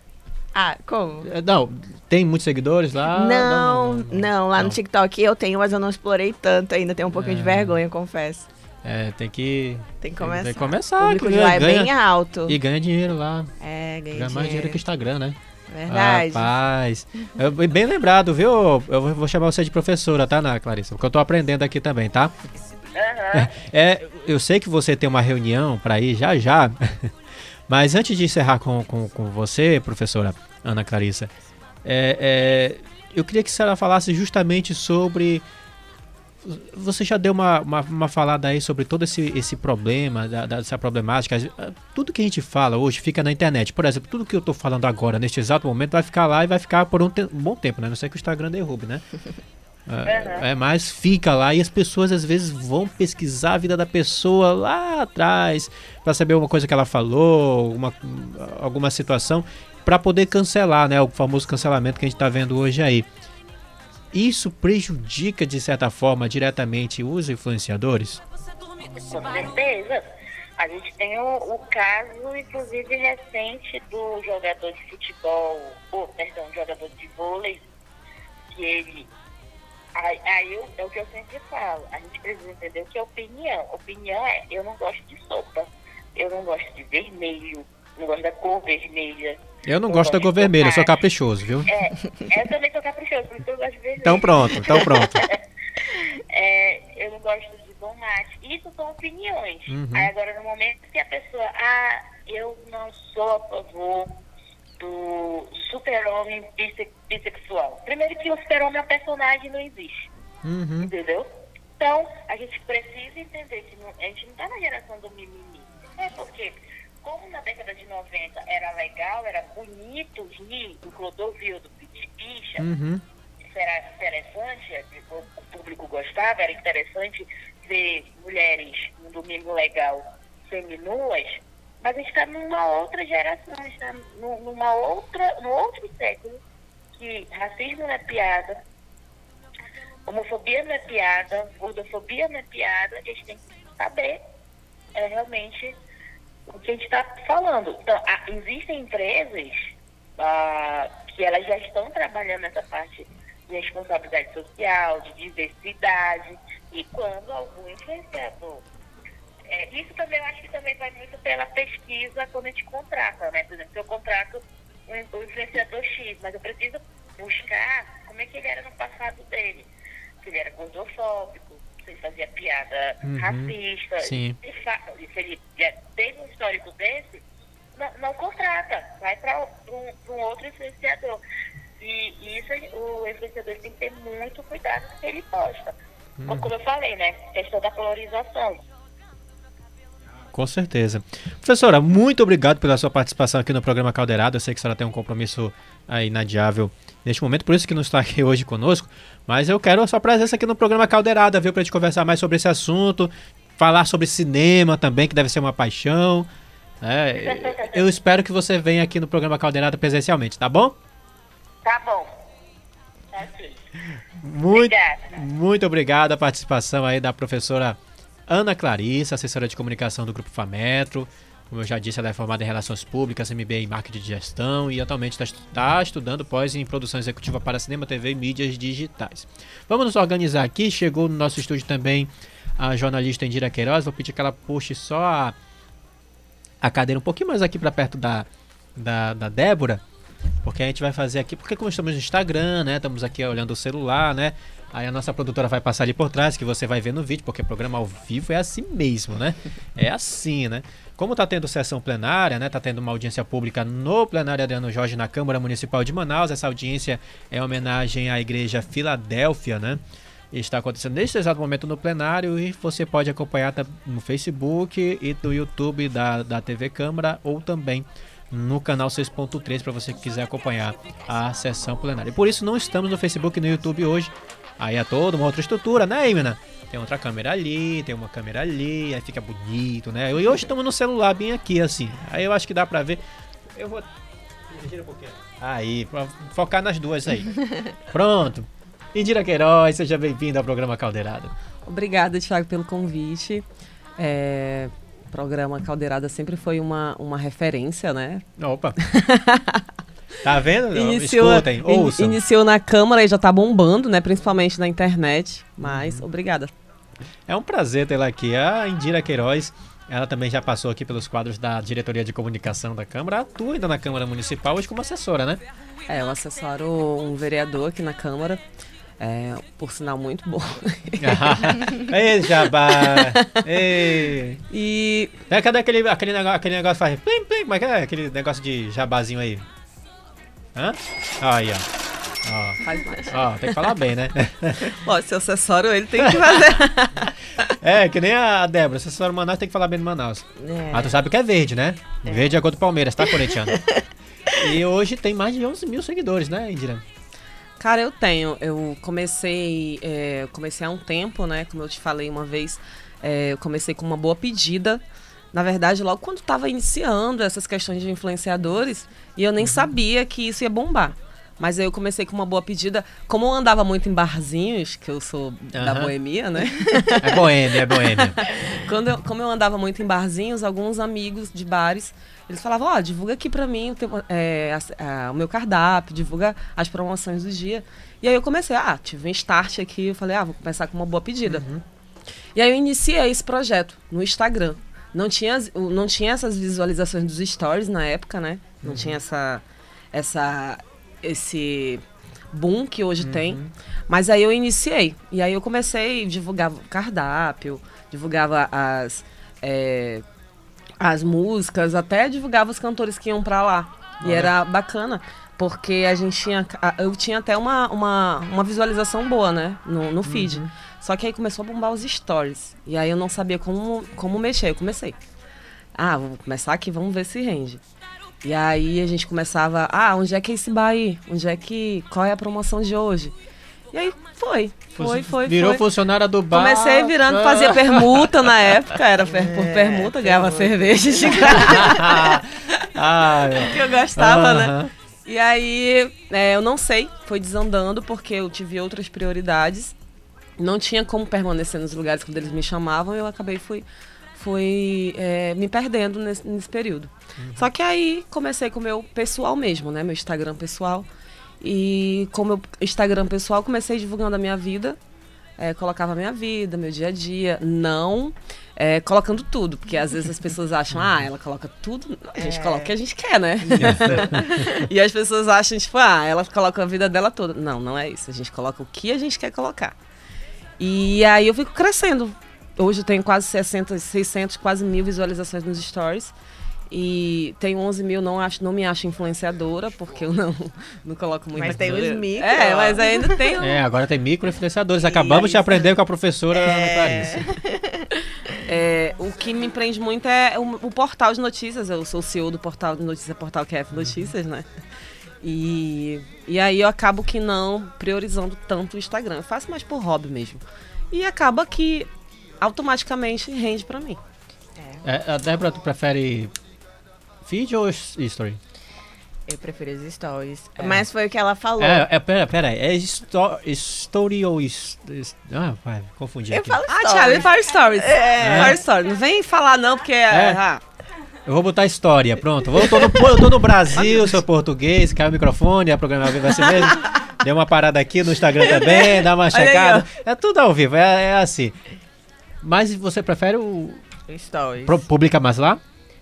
Ah, como? é, não, tem muitos seguidores lá? não, não, lá não. no TikTok eu tenho, mas eu não explorei tanto ainda. Tenho um pouquinho de É. vergonha, confesso. É, tem que, Tem que começar. tem que O começar. público que de lá é ganha, bem alto. E ganha dinheiro lá. É, ganha Ganha mais dinheiro que o Instagram, né? Verdade. Rapaz. Eu- Bem lembrado, viu? Eu vou- chamar você de professora, tá, Ana Clarissa? Porque eu tô aprendendo aqui também, tá? Aham. É, eu sei que você tem uma reunião para ir já já, mas antes de encerrar com, com, com você, professora Ana Clarissa, é, é, eu queria que a senhora falasse justamente sobre. Você já deu uma, uma, uma falada aí sobre todo esse, esse problema, da, dessa problemática. Tudo que a gente fala hoje fica na internet. Por exemplo, tudo que eu tô falando agora, neste exato momento, vai ficar lá e vai ficar por um, te- um bom tempo, né? Não sei que o Instagram derrube, né? É, é, mas fica lá e as pessoas às vezes vão pesquisar a vida da pessoa lá atrás para saber uma coisa que ela falou, uma, alguma situação, para poder cancelar, né? O famoso cancelamento que a gente está vendo hoje aí. Isso prejudica de certa forma diretamente os influenciadores? Com certeza. A gente tem o, o caso, inclusive, recente do jogador de futebol, ou, perdão, jogador de vôlei, que ele Aí, aí eu, é o que eu sempre falo, a gente precisa entender o que é opinião. Opinião é, eu não gosto de sopa, eu não gosto de vermelho, não gosto da cor vermelha. Eu não, gosto da cor vermelha, eu sou caprichoso, viu? É, eu também sou caprichoso, por isso eu gosto de vermelho. Então pronto, então pronto. é, eu não gosto de tomate. Isso são opiniões. Uhum. Aí agora, no momento que a pessoa, ah, eu não sou a favor do super-homem bissexual. Primeiro que o super-homem é um personagem não existe. Uhum. Entendeu? Então, a gente precisa entender que não, a gente não está na geração do mimimi. É porque, como na década de 90 era legal, era bonito rir do Clodovil, do Pitipicha, uhum. isso era interessante, o público gostava, era interessante ver mulheres no domingo legal seminuas, mas a gente está numa outra geração, a gente está numa outra, no outro século, que racismo não é piada, homofobia não é piada, gordofobia não é piada, a gente tem que saber é, realmente o que a gente está falando. Então, existem empresas ah, que elas já estão trabalhando nessa parte de responsabilidade social, de diversidade, e quando algum influenciador é, isso também eu acho que também vai muito pela pesquisa quando a gente contrata, né? Por exemplo, se eu contrato um, um influenciador X, mas eu preciso buscar como é que ele era no passado dele. Se ele era gordofóbico, se ele fazia piada uhum, racista, sim. Se, se ele já teve um histórico desse, não, não contrata, vai para um, um, outro influenciador. E, e isso o influenciador tem que ter muito cuidado no que ele posta. Uhum. Como eu falei, né? Questão da polarização com certeza. Professora, muito obrigado pela sua participação aqui no programa Caldeirada. Eu sei que a senhora tem um compromisso aí inadiável neste momento, por isso que não está aqui hoje conosco. Mas eu quero a sua presença aqui no programa Caldeirada, viu? Pra gente conversar mais sobre esse assunto, falar sobre cinema também, que deve ser uma paixão. É, eu espero que você venha aqui no programa Caldeirada presencialmente, tá bom? Tá bom. Tá sim. Muito, muito obrigado a participação aí da professora Ana Clarissa, assessora de comunicação do Grupo Fametro. Como eu já disse, ela é formada em Relações Públicas, MBA em Marketing de Gestão e atualmente está tá estudando pós em Produção Executiva para Cinema, TV e Mídias Digitais. Vamos nos organizar aqui. Chegou no nosso estúdio também a jornalista Indira Queiroz. Vou pedir que ela puxe só a, a cadeira um pouquinho mais aqui para perto da, da, da Débora. Porque a gente vai fazer aqui, porque como estamos no Instagram, né? Estamos aqui olhando o celular, né? Aí a nossa produtora vai passar ali por trás, que você vai ver no vídeo, porque programa ao vivo é assim mesmo, né? É assim, né? Como tá tendo sessão plenária, né? Tá tendo uma audiência pública no plenário Adriano Jorge na Câmara Municipal de Manaus. Essa audiência é homenagem à Igreja Filadélfia, né? Está acontecendo neste exato momento no plenário e você pode acompanhar no Facebook e no YouTube da, da TV Câmara ou também no canal 6.3 para você que quiser acompanhar a sessão plenária. E por isso não estamos no Facebook e no YouTube hoje, Aí é toda uma outra estrutura, né, Imena? Tem outra câmera ali, tem uma câmera ali, aí fica bonito, né? E hoje estamos no celular bem aqui, assim. Aí eu acho que dá pra ver. Eu vou. Gira um pouquinho. Aí, pra focar nas duas aí. Pronto. Indira Queiroz, seja bem-vindo ao programa Caldeirada. Obrigada, Thiago, pelo convite. É, o programa Caldeirada sempre foi uma, uma referência, né? Opa! Tá vendo? Iniciou, Escutem, ouçam. Iniciou na Câmara e já tá bombando, né? Principalmente na internet. Mas, uhum. obrigada. É um prazer tê-la aqui. A Indira Queiroz, ela também já passou aqui pelos quadros da Diretoria de Comunicação da Câmara. Atua ainda na Câmara Municipal hoje como assessora, né? É, eu assessoro um vereador aqui na Câmara. É, por sinal, muito bom. Ei, jabá! Ei. E. É, cadê aquele, aquele, negócio, aquele negócio que faz. Plim, plim, como é que é? Aquele negócio de jabazinho aí? Hã? Aí, ó. ó. Faz mais. Ó, tem que falar bem, né? Ó, se acessório ele tem que fazer. é, que nem a Débora, se acessório Manaus tem que falar bem de Manaus. É. Ah, tu sabe que é verde, né? É. Verde é a cor do Palmeiras, tá, corintiano? e hoje tem mais de 11 mil seguidores, né, Indira? Cara, eu tenho. Eu comecei, é, comecei há um tempo, né? Como eu te falei uma vez, é, eu comecei com uma boa pedida. Na verdade, logo quando estava iniciando essas questões de influenciadores, e eu nem sabia que isso ia bombar. Mas aí eu comecei com uma boa pedida. Como eu andava muito em barzinhos, que eu sou da Aham. boemia, né? É boêmia, é boêmia. Quando eu- como eu andava muito em barzinhos, alguns amigos de bares, eles falavam, ó, divulga aqui pra mim o, teu- é, as- a- o meu cardápio, divulga as promoções do dia. E aí eu comecei, ah, tive um start aqui, eu falei, ah, vou começar com uma boa pedida. E aí eu iniciei esse projeto no Instagram. Não tinha, não tinha essas visualizações dos stories na época, né? Não tinha essa, essa, esse boom que hoje tem. Mas aí eu iniciei. E aí eu comecei, divulgava o cardápio, divulgava as, é, as músicas, até divulgava os cantores que iam pra lá. E era bacana, porque a gente tinha. Eu tinha até uma, uma, uma visualização boa, né? No, no feed. Só que aí começou a bombar os stories. E aí eu não sabia como, como mexer. Eu comecei. Ah, vou começar aqui, vamos ver se rende. E aí a gente começava, ah, onde é que é esse aí? Onde é que. Qual é a promoção de hoje? E aí foi. Foi, foi, Virou foi. funcionária do bar. Comecei virando, fazia permuta na época, era per- por permuta, ganhava cerveja de graça, ah, que eu gostava, né? aham. E aí, é, eu não sei, foi desandando porque eu tive outras prioridades. Não tinha como permanecer nos lugares quando eles me chamavam, eu acabei fui, fui é, me perdendo nesse, nesse período. Só que aí comecei com o meu pessoal mesmo, né? Meu Instagram pessoal. E com o meu Instagram pessoal, comecei divulgando a minha vida. é, colocava a minha vida, meu dia a dia. Não é, colocando tudo, porque às vezes as pessoas acham, ah, ela coloca tudo. Não, a gente coloca o que a gente quer, né? e as pessoas acham, tipo, ah, ela coloca a vida dela toda. Não, não é isso. A gente coloca o que a gente quer colocar. E aí eu fico crescendo. Hoje eu tenho quase 60, 600, quase mil visualizações nos stories. E tenho 11 mil, não, acho, não me acho influenciadora, porque eu não, não coloco muito. Mas tem os micro, É, ó. mas ainda tem. um- É, agora tem micro-influenciadores. Acabamos de aprender com a professora Clarice. É, o que me prende muito é o, o portal de notícias. Eu sou CEO do portal de notícias, portal QF Notícias, né? E, e aí eu acabo que não priorizando tanto o Instagram. Eu faço mais por hobby mesmo. E acaba que automaticamente rende pra mim. É, a Débora, tu prefere feed ou s- history? Eu prefiro os stories. Mas foi o que ela falou. É, é, pera, pera aí. É sto- story ou... is- is- ah, vai, confundi eu aqui. falo Ah. Thiago, ele faz stories. É. Faz stories. Não vem falar não, porque é. É? ah, Eu vou botar história, pronto. Eu tô no, eu tô no Brasil, sou português, caiu o microfone, a programa ao vivo é assim mesmo. Deu uma parada aqui no Instagram também, dá uma aí, checada. É tudo ao vivo, é, é assim. Mas você prefere o. Stories. pro- publica mais lá?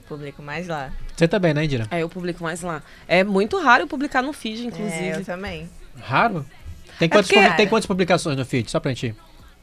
Publico mais lá. Você também, né, Indira? é, eu publico mais lá. É muito raro eu publicar no feed, É, inclusive. eu também. Raro? Tem, quantas, porque- publi- tem quantas publicações no feed? Só pra gente.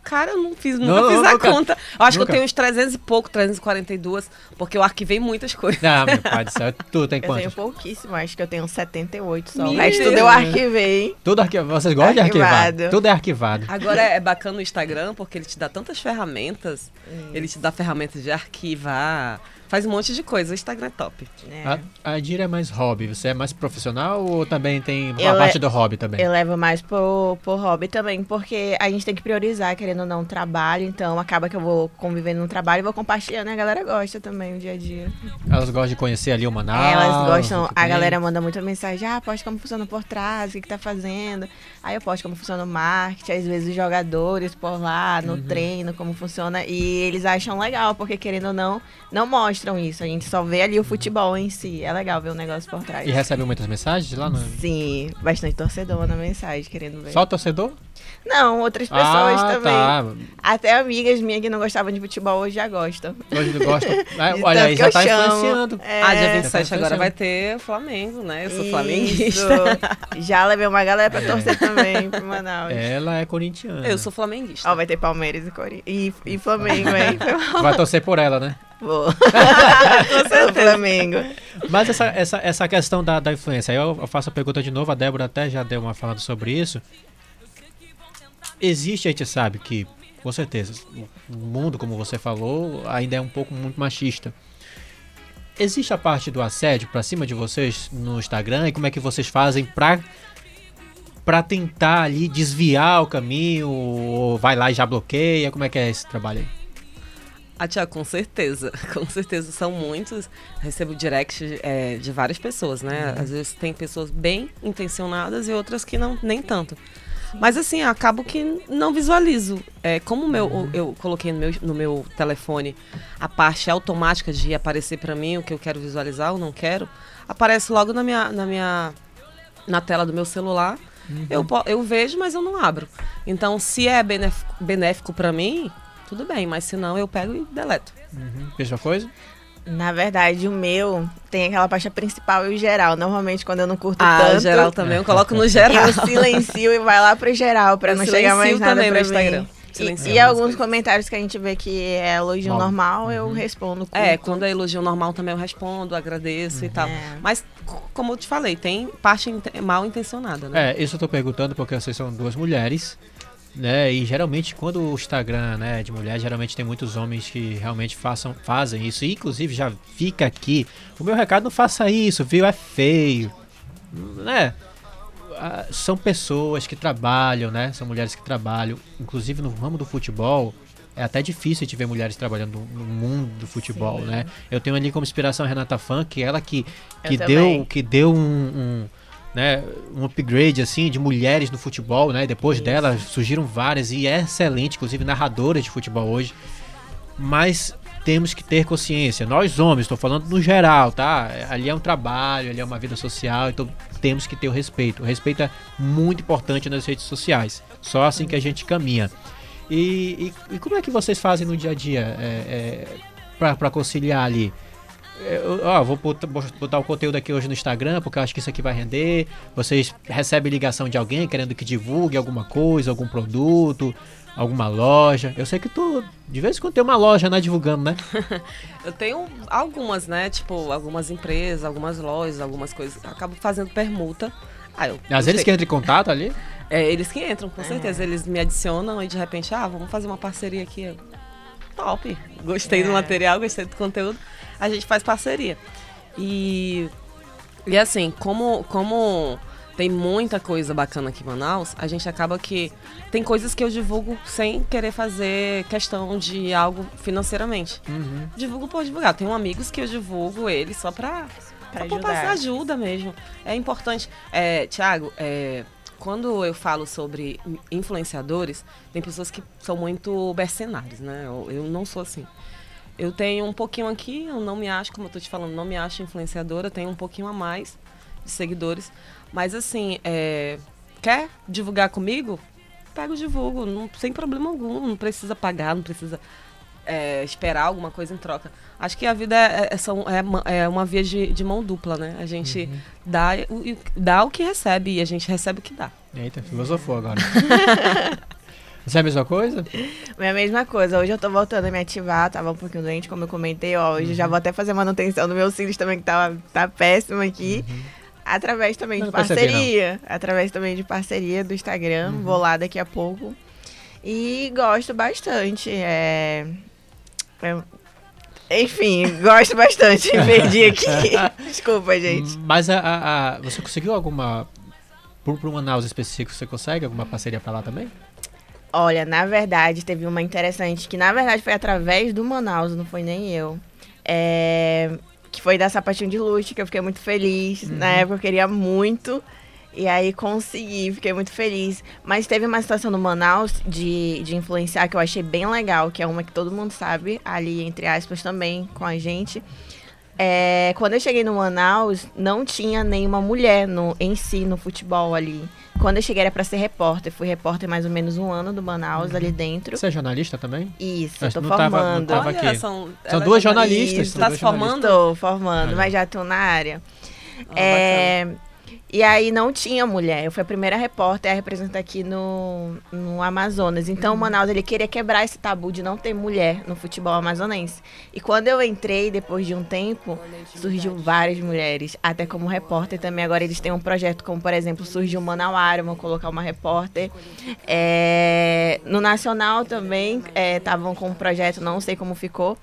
Cara, eu não fiz, Não, nunca não, fiz a nunca. conta. Eu acho que Nunca. eu tenho uns 300 e pouco, 342, porque eu arquivei muitas coisas. Ah, meu pai do céu. Tu tem Eu tenho quantas? pouquíssimo, acho que eu tenho 78 só. Meu Mas tudo Deus. eu arquivei. Tudo arquivado. Vocês gostam de arquivar? Arquivado. Tudo é arquivado. Agora é bacana o Instagram, porque ele te dá tantas ferramentas. Ele te dá ferramentas de arquivar, faz um monte de coisa. O Instagram é top. né? A, a Indira é mais hobby. Você é mais profissional ou também tem a Eu parte é- do hobby também? Eu levo mais por, por hobby também, porque a gente tem que priorizar, querendo ou não, o trabalho. Então, acaba que eu vou convivendo no trabalho e vou compartilhando. A galera gosta também, o dia a dia. Elas gostam de conhecer ali o Manaus. Elas gostam, a galera manda muita mensagem, ah, posta como funciona por trás, o que, que tá fazendo. Aí eu posto como funciona o marketing, às vezes os jogadores por lá, Uhum. no treino, como funciona. E eles acham legal, porque querendo ou não, não mostram isso. A gente só vê ali o futebol em si. É legal ver o negócio por trás. E recebe muitas mensagens lá no... Sim, bastante torcedor na mensagem, querendo ver. Só torcedor? Não, outras pessoas ah, também. tá. Até amigas minhas que não gostavam de futebol hoje já gostam. Hoje não gosta. Ah, De olha aí, já tá chamo. influenciando. É, ah, dia tá 27 agora influenciando. vai ter Flamengo, né? Eu sou isso. flamenguista. Já levei uma galera pra torcer também pro Manaus. Ela é corintiana. Eu sou flamenguista. Ó, vai ter Palmeiras e, Cori... e, e Flamengo, hein? Vai torcer por ela, né? Vou. o Flamengo. Mas essa, essa, essa questão da, da influência, aí eu, eu faço a pergunta de novo, a Débora até já deu uma falando sobre isso. Existe, a gente sabe que, com certeza, o mundo, como você falou, ainda é um pouco muito machista. Existe a parte do assédio pra cima de vocês no Instagram e como é que vocês fazem pra, pra tentar ali desviar o caminho? Ou vai lá e já bloqueia? Como é que é esse trabalho aí? Ah, Tiago, com certeza. Com certeza são muitos. Recebo direct é, de várias pessoas, né? Às vezes tem pessoas bem intencionadas e outras que não nem tanto. Mas assim, acabo que não visualizo. É, como meu, eu coloquei no meu, no meu telefone a parte automática de aparecer para mim o que eu quero visualizar ou não quero, aparece logo na minha, na minha na tela do meu celular. Eu, po- eu vejo, mas eu não abro. Então, se é benéfico, benéfico para mim, tudo bem, mas se não, eu pego e deleto. Mesma coisa? Na verdade, o meu tem aquela pasta principal e o geral. Normalmente, quando eu não curto Ah, tanto, o geral também, eu coloco no geral. eu silencio e vai lá pro geral, pra Eu não chegar mais nada também pra no Instagram. mim. Silencio E, e alguns coisas. comentários que a gente vê que é elogio Mal. normal, eu respondo. É, curto. quando é elogio normal também eu respondo, agradeço e tal. É. Mas, como eu te falei, tem parte mal intencionada, né? É, isso eu tô perguntando porque vocês são duas mulheres, né? E geralmente quando o Instagram né, é de mulher, geralmente tem muitos homens que realmente façam, fazem isso. E, inclusive já fica aqui. O meu recado não faça isso, viu? É feio. Né? Ah, São pessoas que trabalham, né? São mulheres que trabalham. Inclusive no ramo do futebol. É até difícil de ver mulheres trabalhando no mundo do futebol, né? Eu tenho ali como inspiração a Renata ela que, Eu que também. deu, que deu um, um, né, um upgrade assim de mulheres no futebol, né? Depois dela surgiram várias e é excelente, inclusive narradoras de futebol hoje. Mas temos que ter consciência. Nós homens, estou falando no geral, tá? Ali é um trabalho, ali é uma vida social, então temos que ter o respeito. O respeito é muito importante nas redes sociais. Só assim que a gente caminha. E, e- e como é que vocês fazem no dia a dia é, é, para conciliar ali? Eu, ó, vou botar, o conteúdo aqui hoje no Instagram, porque eu acho que isso aqui vai render. Vocês recebem ligação de alguém querendo que divulgue alguma coisa, algum produto, alguma loja. Eu sei que tu, de vez em quando, tem uma loja, né, divulgando, né? Eu tenho algumas, né? Tipo, algumas empresas, algumas lojas, algumas coisas. Eu acabo fazendo permuta. Ah, eu Às vezes que entra em contato ali. É, eles que entram, com certeza. Eles me adicionam e de repente, ah, vamos fazer uma parceria aqui. Top. Gostei do É. material, gostei do conteúdo. A gente faz parceria. E, e assim, como, como tem muita coisa bacana aqui em Manaus, a gente acaba que tem coisas que eu divulgo sem querer fazer questão de algo financeiramente. Divulgo por divulgar. Tenho amigos que eu divulgo eles só pra, Pra só ajudar. passar ajuda mesmo. É importante. É, Tiago, é, quando eu falo sobre influenciadores, tem pessoas que são muito mercenários, né? Eu, eu não sou assim. Eu tenho um pouquinho aqui, eu não me acho, como eu tô te falando, não me acho influenciadora, tenho um pouquinho a mais de seguidores. Mas assim, é, quer divulgar comigo? Pego divulgo, não, sem problema algum, não precisa pagar, não precisa é, esperar alguma coisa em troca. Acho que a vida é, é- é é uma via de, de mão dupla, né? A gente dá, o- dá o que recebe e a gente recebe o que dá. Eita, filosofou agora. Você é a mesma coisa? É a mesma coisa. Hoje eu tô voltando a me ativar, tava um pouquinho doente, como eu comentei. Ó, hoje eu Uhum. já vou até fazer manutenção dos meus cílios também, que tá, tá péssimo aqui. Através também Não de percebi, não. parceria. Através também de parceria do Instagram. Uhum. Vou lá daqui a pouco. E gosto bastante. É... é- Enfim, gosto bastante. Perdi aqui. Desculpa, gente. Mas a, a- a- você conseguiu alguma. Por, por um Manaus específico, você consegue alguma parceria pra lá também? Olha, na verdade, teve uma interessante que, na verdade, foi através do Manaus, não foi nem eu. É, que foi da Sapatinho de Luxo, que eu fiquei muito feliz. Na época eu queria muito. E aí consegui, fiquei muito feliz. Mas teve uma situação no Manaus de, de influenciar que eu achei bem legal, que é uma que todo mundo sabe, ali, entre aspas, também com a gente. É, quando eu cheguei no Manaus, não tinha nenhuma mulher no, em si no futebol ali. Quando eu cheguei era pra ser repórter. Fui repórter mais ou menos um ano do Manaus ali dentro. Você é jornalista também? Isso, tô não tava- não formando. tava aqui. são, São duas jornalistas, Isso, tá se formando? Estou formando, Olha. mas já estou na área. Ah, É, e aí não tinha mulher. Eu fui a primeira repórter a representar aqui no, no Amazonas. Então o Manaus ele queria quebrar esse tabu de não ter mulher no futebol amazonense. E quando eu entrei, depois de um tempo, surgiu várias mulheres, até como repórter também. Agora eles têm um projeto como, por exemplo, surgiu Manauara, vão colocar uma repórter. É, no Nacional também estavam com um projeto, não sei como ficou.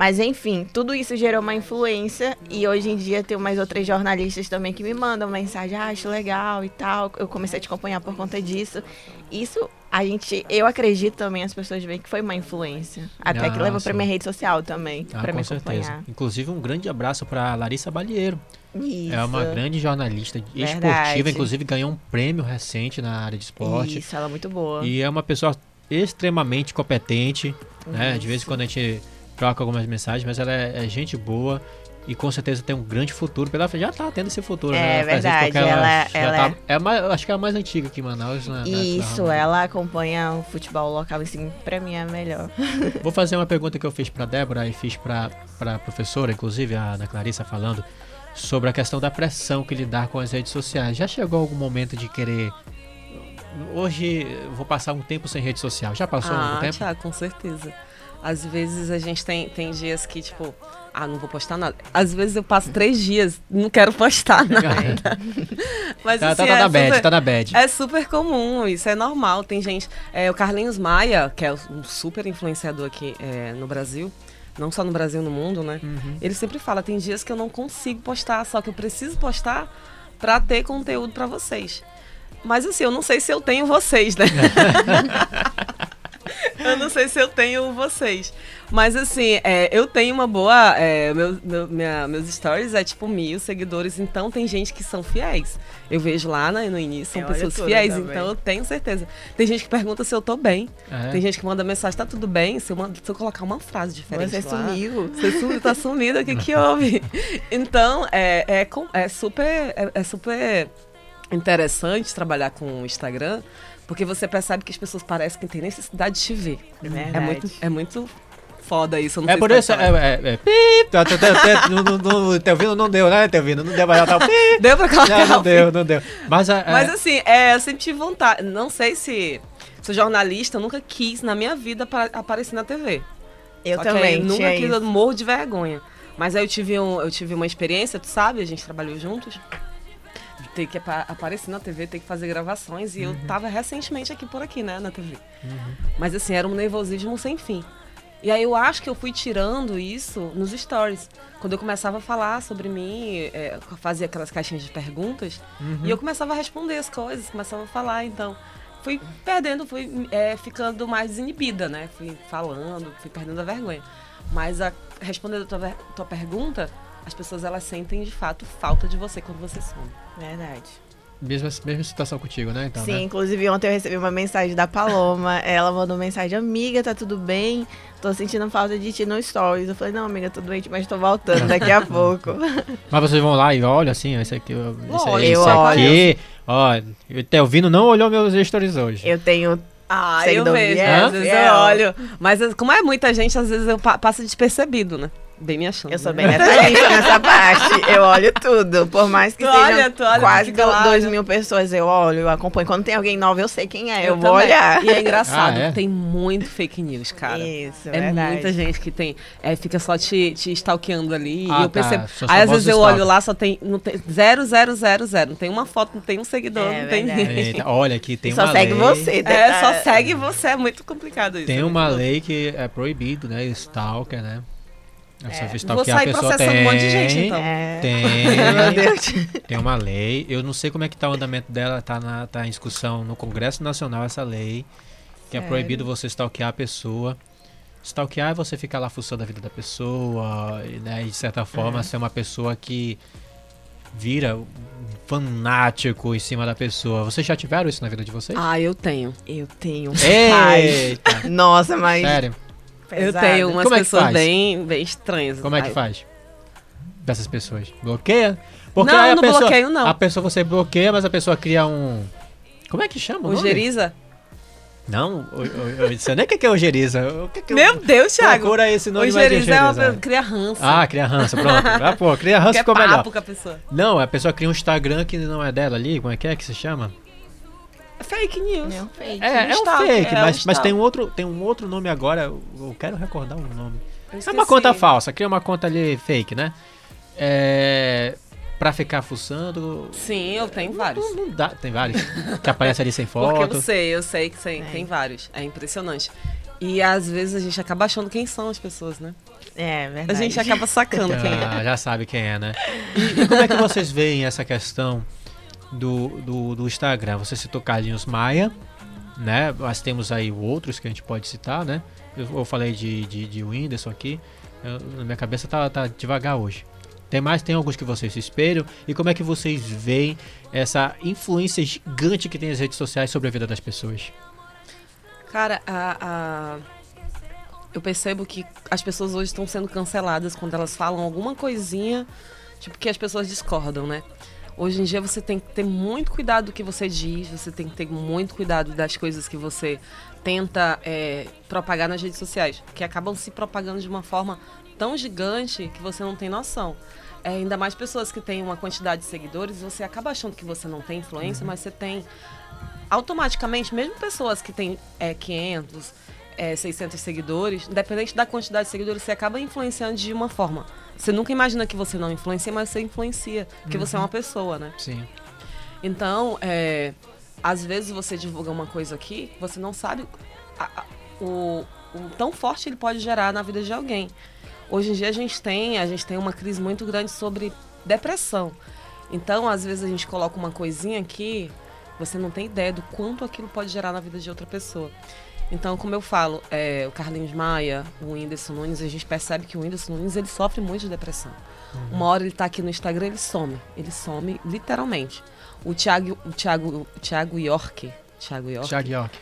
Mas enfim, tudo isso gerou uma influência e hoje em dia tem mais outras jornalistas também que me mandam mensagem, ah, acho legal e tal. Eu comecei a te acompanhar por conta disso. Isso a gente, eu acredito também as pessoas veem que foi uma influência, até Ah, que levou pra minha rede social também, Ah, com me certeza. acompanhar. Inclusive, um grande abraço para Larissa Balieiro. Isso. É uma grande jornalista Verdade. esportiva, inclusive ganhou um prêmio recente na área de esporte. Isso, ela é muito boa. E é uma pessoa extremamente competente, né? De vez em quando a gente troca algumas mensagens, mas ela é, é gente boa e com certeza tem um grande futuro pela frente. Já tá tendo esse futuro, É né? Isso verdade, porque ela- já ela tá- é a mais, eu acho que é a mais antiga aqui em Manaus. Na, na- na Isso, rama. ela acompanha o futebol local, assim, pra mim é melhor. Vou fazer uma pergunta que eu fiz pra Débora e fiz pra pra professora, inclusive a Ana Clarissa falando sobre a questão da pressão que lidar com as redes sociais. Já chegou algum momento de querer hoje vou passar um tempo sem rede social? Já passou ah, um tempo? Thiago, com certeza. Às vezes a gente tem, tem dias que, tipo, ah, não vou postar nada. Às vezes eu passo três dias, não quero postar nada. Mas Tá, assim, tá, tá é na bad, super- tá na bad. É super comum, isso é normal. Tem gente. é, o Carlinhos Maia, que é um super influenciador aqui é, no Brasil, não só no Brasil, no mundo, né? Uhum. Ele sempre fala: tem dias que eu não consigo postar, só que eu preciso postar pra ter conteúdo pra vocês. Mas assim, eu não sei se eu tenho vocês, né? eu não sei se eu tenho vocês. Mas assim, é, eu tenho uma boa. é, meu, meu- minha- meus stories é tipo mil seguidores, então tem gente que são fiéis. Eu vejo lá né, no início, são Eu pessoas fiéis, também. então eu tenho certeza. Tem gente que pergunta se eu tô bem. É. Tem gente que manda mensagem, tá tudo bem? Se eu, mando- se eu colocar uma frase diferente. Você lá, sumiu. Você sumiu, tá sumido, o que que houve? Então, é, é, é super. É, é super interessante trabalhar com o Instagram, porque você percebe que as pessoas parecem que têm necessidade de te ver. É muito, é muito foda isso. eu não É sei por isso, é, é, é, pip, tá, tá, tá, tá, Telvino não deu, né, Telvino? Não deu, mas já tá, pip, Deu pra colocar não, não deu, não deu. Mas, é, Mas é, assim, é, eu sempre tive vontade. Não sei se. Sou jornalista, eu nunca quis na minha vida apa- aparecer na TV. Eu Só que também, aí nunca quis, isso. eu morro de vergonha. Mas aí eu tive, um, eu tive uma experiência, tu sabe, a gente trabalhou juntos. Ter que apa- aparecer na TV, ter que fazer gravações. E eu tava recentemente aqui por aqui, né, na TV. Mas assim, era um nervosismo sem fim. E aí eu acho que eu fui tirando isso nos stories. Quando eu começava a falar sobre mim, é, fazia aquelas caixinhas de perguntas, e eu começava a responder as coisas, começava a falar, então. Fui perdendo, fui é, ficando mais desinibida, né? Fui falando, fui perdendo a vergonha. Mas a, respondendo a tua, tua pergunta, as pessoas elas sentem de fato falta de você quando você some. Verdade. mesma, mesma situação contigo, né, então, Sim, né? inclusive ontem eu recebi uma mensagem da Paloma. Ela mandou mensagem, amiga, tá tudo bem? Tô sentindo falta de ti no stories. Eu falei, não, amiga, tudo bem, mas tô voltando daqui a pouco. Mas vocês vão lá e olham assim, ó, esse aqui, ó, esse, Olho, esse eu aqui, ó, o Telvino não olhou meus stories hoje. Eu tenho. Ah, eu vejo, às vezes eu olho. Mas as- como é muita gente, às vezes eu pa passo despercebido, né? Bem me achando. Eu sou né? bem detalhista nessa parte. Eu olho tudo. Por mais que Tu sejam olha, olha, quase 2 olha. mil pessoas, eu olho, eu acompanho. Quando tem alguém novo, eu sei quem é. Eu, vou também. olhar. E é engraçado, Ah, é? tem muito fake news, cara. Isso, é verdade. muita gente que tem, é, fica só te, te stalkeando ali. Ah, e eu tá, percebo. são Aí às vezes eu olho lá, só tem, não tem zero, zero, zero, zero. Não tem uma foto, não tem um seguidor, É não tem ninguém. Olha aqui, tem Só uma segue lei, você. É, detalhe. só segue você, é muito complicado isso. Tem é uma lei que é proibido, né, stalker, né? Você É. Vou stalkear a sair processando tem, um monte de gente, então. É. Tem, tem uma lei. Eu não sei como é que tá o andamento dela, tá, na, tá em discussão no Congresso Nacional essa lei, que é Sério? proibido você stalkear a pessoa. Stalkear é você ficar lá fuçando a vida da pessoa, e, né, e de certa forma ser uma pessoa que vira um fanático em cima da pessoa. Vocês já tiveram isso na vida de vocês? Ah, eu tenho. Eu tenho. Eita, Nossa, mas. sério. Eu pesado. tenho umas Como é pessoas faz? bem, bem estranhas. Como é que faz? Dessas pessoas. Bloqueia? Porque Não, aí a não pessoa, bloqueio, não. A pessoa você bloqueia, mas a pessoa cria um. Como é que chama? o O nome? Geriza? Não, o, o, você nem o que é o Geriza. O que que Meu Deus, Thiago. Procura esse nome O mais de Geriza é uma pessoa cria ranço. Ah, cria ranço, pronto. Ah, pô, cria ranço ficou melhor. papo com a pessoa. Não, a pessoa cria um Instagram que não é dela ali, como é que é que se chama? É fake news. É um fake. É, é um stalker, fake, é um mas, mas stalker. tem um outro, tem um outro nome agora, eu eu quero recordar o nome. Eu É uma conta falsa, cria uma conta ali fake, né? É. Pra ficar fuçando. Sim, eu tenho vários. Não, não dá, tem vários. que aparece ali sem Porque foto. eu sei, eu sei que tem, É. tem vários. É impressionante. E às vezes a gente acaba achando quem são as pessoas, né? É, A verdade. gente acaba sacando quem é. Ah, já sabe quem é, né? E, e como é que vocês veem essa questão do, do, do Instagram? Você citou Carlinhos Maia, né? Mas temos aí outros que a gente pode citar, né? Eu, eu falei de, de, de Whindersson aqui. Eu- na minha cabeça tá, tá devagar hoje. Tem mais? Tem alguns que vocês se espelham? E como é que vocês veem essa influência gigante que tem as redes sociais sobre a vida das pessoas? Cara, a, a- eu percebo que as pessoas hoje estão sendo canceladas quando elas falam alguma coisinha, tipo, que as pessoas discordam, né? Hoje em dia você tem que ter muito cuidado do que você diz, você tem que ter muito cuidado das coisas que você tenta é, propagar nas redes sociais, que acabam se propagando de uma forma tão gigante que você não tem noção. É, ainda mais pessoas que têm uma quantidade de seguidores, você acaba achando que você não tem influência, mas você tem automaticamente, mesmo pessoas que têm é, 500, é, 600 seguidores, independente da quantidade de seguidores, você acaba influenciando de uma forma. Você nunca imagina que você não influencia, mas você influencia, porque você é uma pessoa, né? Sim. Então, é, às vezes você divulga uma coisa aqui, você não sabe a- a- o, o tão forte ele pode gerar na vida de alguém. Hoje em dia a gente tem, a gente tem uma crise muito grande sobre depressão. Então, às vezes a gente coloca uma coisinha aqui, você não tem ideia do quanto aquilo pode gerar na vida de outra pessoa. Então, como eu falo, é, o Carlinhos Maia, o Whindersson Nunes, a gente percebe que o Whindersson Nunes ele sofre muito de depressão. Uma hora ele tá aqui no Instagram, ele some. Ele some literalmente. O Thiago, o Thiago, o Thiago York, Thiago York, Thiago York.